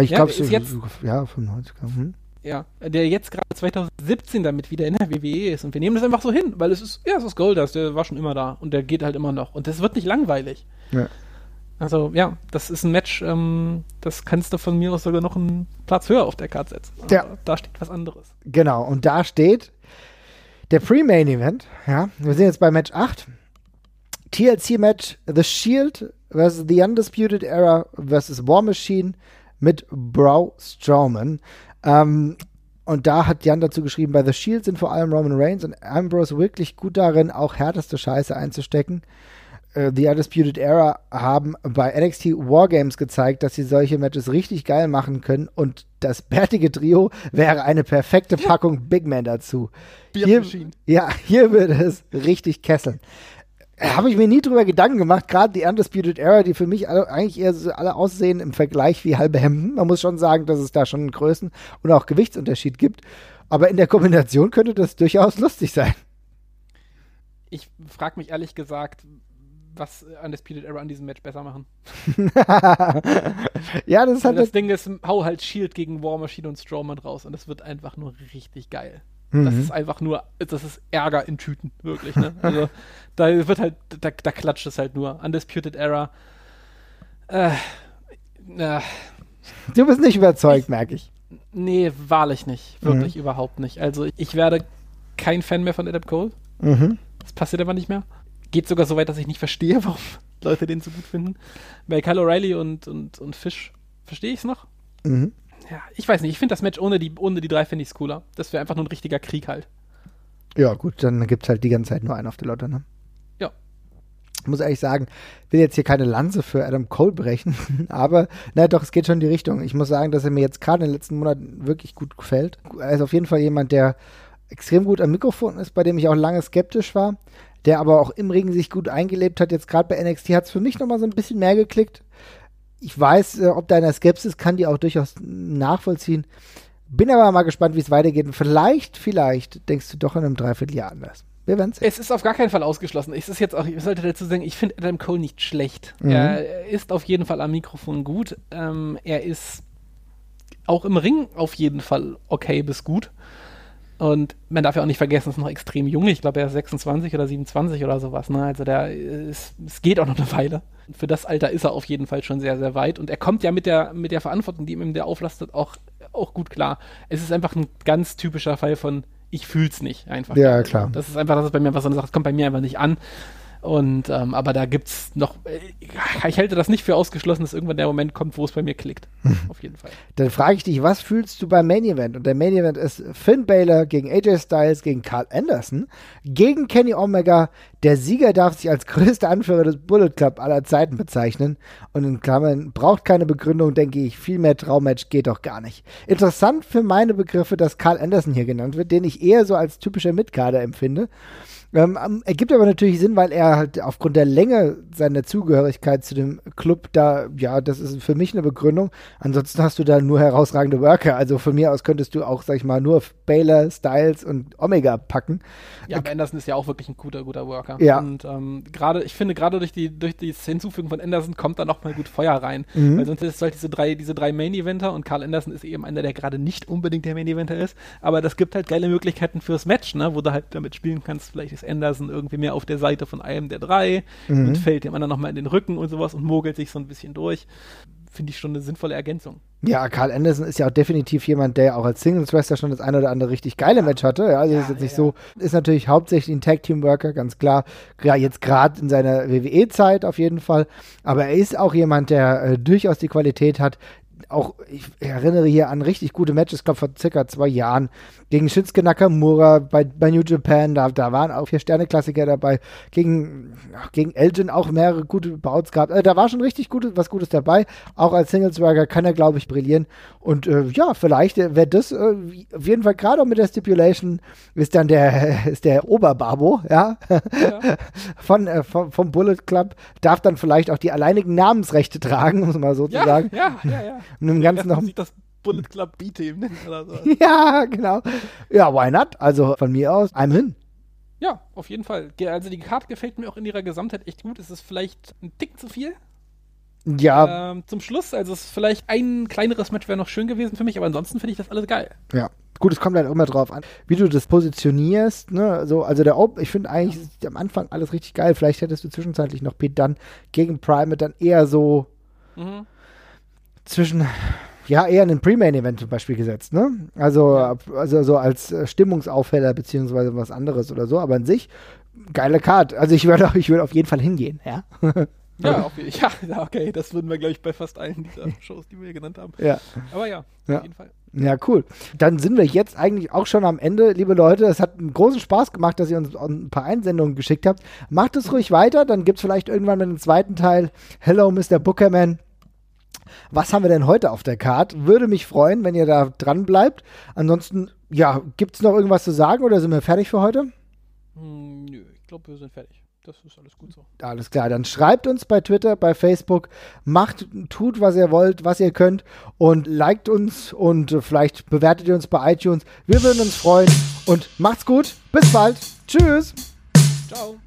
Ich Ja, glaube, ist so, jetzt- ja, 95. Mhm. Ja, der jetzt gerade 2017 damit wieder in der WWE ist und wir nehmen das einfach so hin, weil es ist, ja, es ist Goldust, der war schon immer da und der geht halt immer noch und das wird nicht langweilig. Ja. Also ja, das ist ein Match, ähm, das kannst du von mir aus sogar noch einen Platz höher auf der Karte setzen. Aber Ja. Da steht was anderes. Genau, und da steht der Pre-Main Event. Ja, wir sind jetzt bei Match 8. TLC-Match The Shield versus The Undisputed Era versus War Machine mit Braun Strowman. Ähm, und da hat Jan dazu geschrieben, bei The Shield sind vor allem Roman Reigns und Ambrose wirklich gut darin, auch härteste Scheiße einzustecken. Äh, The Undisputed Era haben bei NXT Wargames gezeigt, dass sie solche Matches richtig geil machen können und das bärtige Trio wäre eine perfekte Packung Big Man dazu. Hier, ja, hier würde es richtig kesseln. Habe ich mir nie drüber Gedanken gemacht, gerade die Undisputed Era, die für mich alle, eigentlich eher so alle aussehen im Vergleich wie halbe Hemden. Man muss schon sagen, dass es da schon einen Größen- und auch Gewichtsunterschied gibt. Aber in der Kombination könnte das durchaus lustig sein. Ich frage mich ehrlich gesagt, was äh, Undisputed Era an diesem Match besser machen. ja, das ist Weil halt das Ding ist, hau halt Shield gegen War Machine und Strowman raus und das wird einfach nur richtig geil. Das Mhm. ist einfach nur, das ist Ärger in Tüten, wirklich, ne? Also, da wird halt, da, da klatscht es halt nur. Undisputed Era. Äh, äh, Du bist nicht überzeugt, merke ich. nee, wahrlich nicht. Wirklich Mhm. überhaupt nicht. Also, ich werde kein Fan mehr von Adam Cole. Mhm. Das passiert aber nicht mehr. Geht sogar so weit, dass ich nicht verstehe, warum Leute den so gut finden. Bei Kyle O'Reilly und, und, und Fish verstehe ich es noch. Mhm. Ja, ich weiß nicht. Ich finde das Match ohne die, ohne die drei finde ich cooler. Das wäre einfach nur ein richtiger Krieg halt. Ja, gut, dann gibt es halt die ganze Zeit nur einen auf der Lotte, ne? Ja. Ich muss ehrlich sagen, will jetzt hier keine Lanze für Adam Cole brechen, aber na doch, es geht schon in die Richtung. Ich muss sagen, dass er mir jetzt gerade in den letzten Monaten wirklich gut gefällt. Er ist auf jeden Fall jemand, der extrem gut am Mikrofon ist, bei dem ich auch lange skeptisch war, der aber auch im Ring sich gut eingelebt hat. Jetzt gerade bei NXT hat es für mich nochmal so ein bisschen mehr geklickt. Ich weiß, äh, ob deiner Skepsis kann die auch durchaus nachvollziehen. Bin aber mal gespannt, wie es weitergeht. Und vielleicht, vielleicht denkst du doch in einem Dreivierteljahr anders. Wir werden sehen. Es ist auf gar keinen Fall ausgeschlossen. Es ist jetzt auch, ich sollte dazu sagen, ich finde Adam Cole nicht schlecht. Mhm. Er ist auf jeden Fall am Mikrofon gut. Ähm, er ist auch im Ring auf jeden Fall okay bis gut. Und man darf ja auch nicht vergessen, er ist noch extrem jung. Ich glaube, er ist 26 oder 27 oder sowas. Ne? Also der ist, es geht auch noch eine Weile. Für das Alter ist er auf jeden Fall schon sehr, sehr weit. Und er kommt ja mit der, mit der Verantwortung, die ihm der auflastet, auch, auch gut klar. Es ist einfach ein ganz typischer Fall von, ich fühl's nicht einfach. Ja, klar. Das ist einfach, das ist bei mir was so eine Sache, das kommt bei mir einfach nicht an. Und ähm, aber da gibt's noch, äh, ich halte das nicht für ausgeschlossen, dass irgendwann der Moment kommt, wo es bei mir klickt. Auf jeden Fall. Dann frage ich dich, was fühlst du beim Main Event? Und der Main Event ist Finn Balor gegen AJ Styles gegen Carl Anderson gegen Kenny Omega. Der Sieger darf sich als größter Anführer des Bullet Club aller Zeiten bezeichnen. Und in Klammern braucht keine Begründung, denke ich. Viel mehr Traummatch geht doch gar nicht. Interessant für meine Begriffe, dass Carl Anderson hier genannt wird, den ich eher so als typischer Mitkader empfinde. Ähm, ähm, ergibt aber natürlich Sinn, weil er halt aufgrund der Länge seiner Zugehörigkeit zu dem Club da, ja, das ist für mich eine Begründung. Ansonsten hast du da nur herausragende Worker. Also von mir aus könntest du auch, sag ich mal, nur Baylor, Styles und Omega packen. Ja, aber Anderson ist ja auch wirklich ein guter, guter Worker. Ja. Und ähm, gerade, ich finde, gerade durch die, durch das Hinzufügen von Anderson kommt da nochmal gut Feuer rein. Mhm. Weil sonst ist es halt diese drei, diese drei Main-Eventer und Carl Anderson ist eben einer, der gerade nicht unbedingt der Main-Eventer ist. Aber das gibt halt geile Möglichkeiten fürs Match, ne, wo du halt damit spielen kannst, vielleicht ist Anderson irgendwie mehr auf der Seite von einem der drei mhm. und fällt dem anderen nochmal in den Rücken und sowas und mogelt sich so ein bisschen durch. Finde ich schon eine sinnvolle Ergänzung. Ja, Carl Anderson ist ja auch definitiv jemand, der auch als Singles Wrestler schon das eine oder andere richtig geile Match hatte. Ja, also ja, ist jetzt nicht ja. so, ist natürlich hauptsächlich ein Tag Team Worker, ganz klar. Ja, jetzt gerade in seiner WWE-Zeit auf jeden Fall. Aber er ist auch jemand, der äh, durchaus die Qualität hat, auch, ich erinnere hier an richtig gute Matches, ich glaube vor circa zwei Jahren, gegen Shinsuke Nakamura bei, bei New Japan, da, da waren auch vier Sterne-Klassiker dabei, gegen, gegen Elgin auch mehrere gute Bouts gehabt, also da war schon richtig gut, was Gutes dabei, auch als Singles-Worker kann er, glaube ich, brillieren und äh, ja, vielleicht wäre das äh, auf jeden Fall gerade auch mit der Stipulation ist dann der, ist der Oberbabo, ja, ja. Von, äh, vom, vom Bullet Club, darf dann vielleicht auch die alleinigen Namensrechte tragen, muss man so ja, zu sagen. Ja, ja, ja. Und im Ganzen noch. das Bullet Club B-Team nennen oder so. ja, genau. Ja, why not? Also von mir aus, I'm hin. Ja, auf jeden Fall. Also die Karte gefällt mir auch in ihrer Gesamtheit echt gut. Es ist vielleicht ein Tick zu viel. Ja. Ähm, zum Schluss, also es ist vielleicht ein kleineres Match wäre noch schön gewesen für mich, aber ansonsten finde ich das alles geil. Ja. Gut, es kommt halt immer drauf an, wie du das positionierst. Ne? So, also der Op ich finde eigentlich am Anfang alles richtig geil. Vielleicht hättest du zwischenzeitlich noch Pete Dunn gegen Prime dann eher so mhm. Zwischen ja, eher in ein Pre-Main-Event zum Beispiel gesetzt, ne? Also, ja. also so als äh, Stimmungsaufheller beziehungsweise was anderes oder so, aber an sich geile Card. Also ich würde ich würd auf jeden Fall hingehen, ja. Ja, auf, ja, okay, das würden wir, glaube ich, bei fast allen dieser Shows, die wir genannt haben. Ja. Aber ja, ja. auf jeden Fall. Ja, cool. Dann sind wir jetzt eigentlich auch schon am Ende, liebe Leute. Es hat einen großen Spaß gemacht, dass ihr uns ein paar Einsendungen geschickt habt. Macht es ruhig weiter, dann gibt es vielleicht irgendwann mit dem zweiten Teil Hello, Mr. Bookerman was haben wir denn heute auf der Karte? Würde mich freuen, wenn ihr da dran bleibt. Ansonsten, ja, gibt es noch irgendwas zu sagen oder sind wir fertig für heute? Hm, nö, ich glaube, wir sind fertig. Das ist alles gut so. Alles klar, dann schreibt uns bei Twitter, bei Facebook, macht, tut, was ihr wollt, was ihr könnt und liked uns und vielleicht bewertet ihr uns bei iTunes. Wir würden uns freuen und macht's gut. Bis bald. Tschüss. Ciao.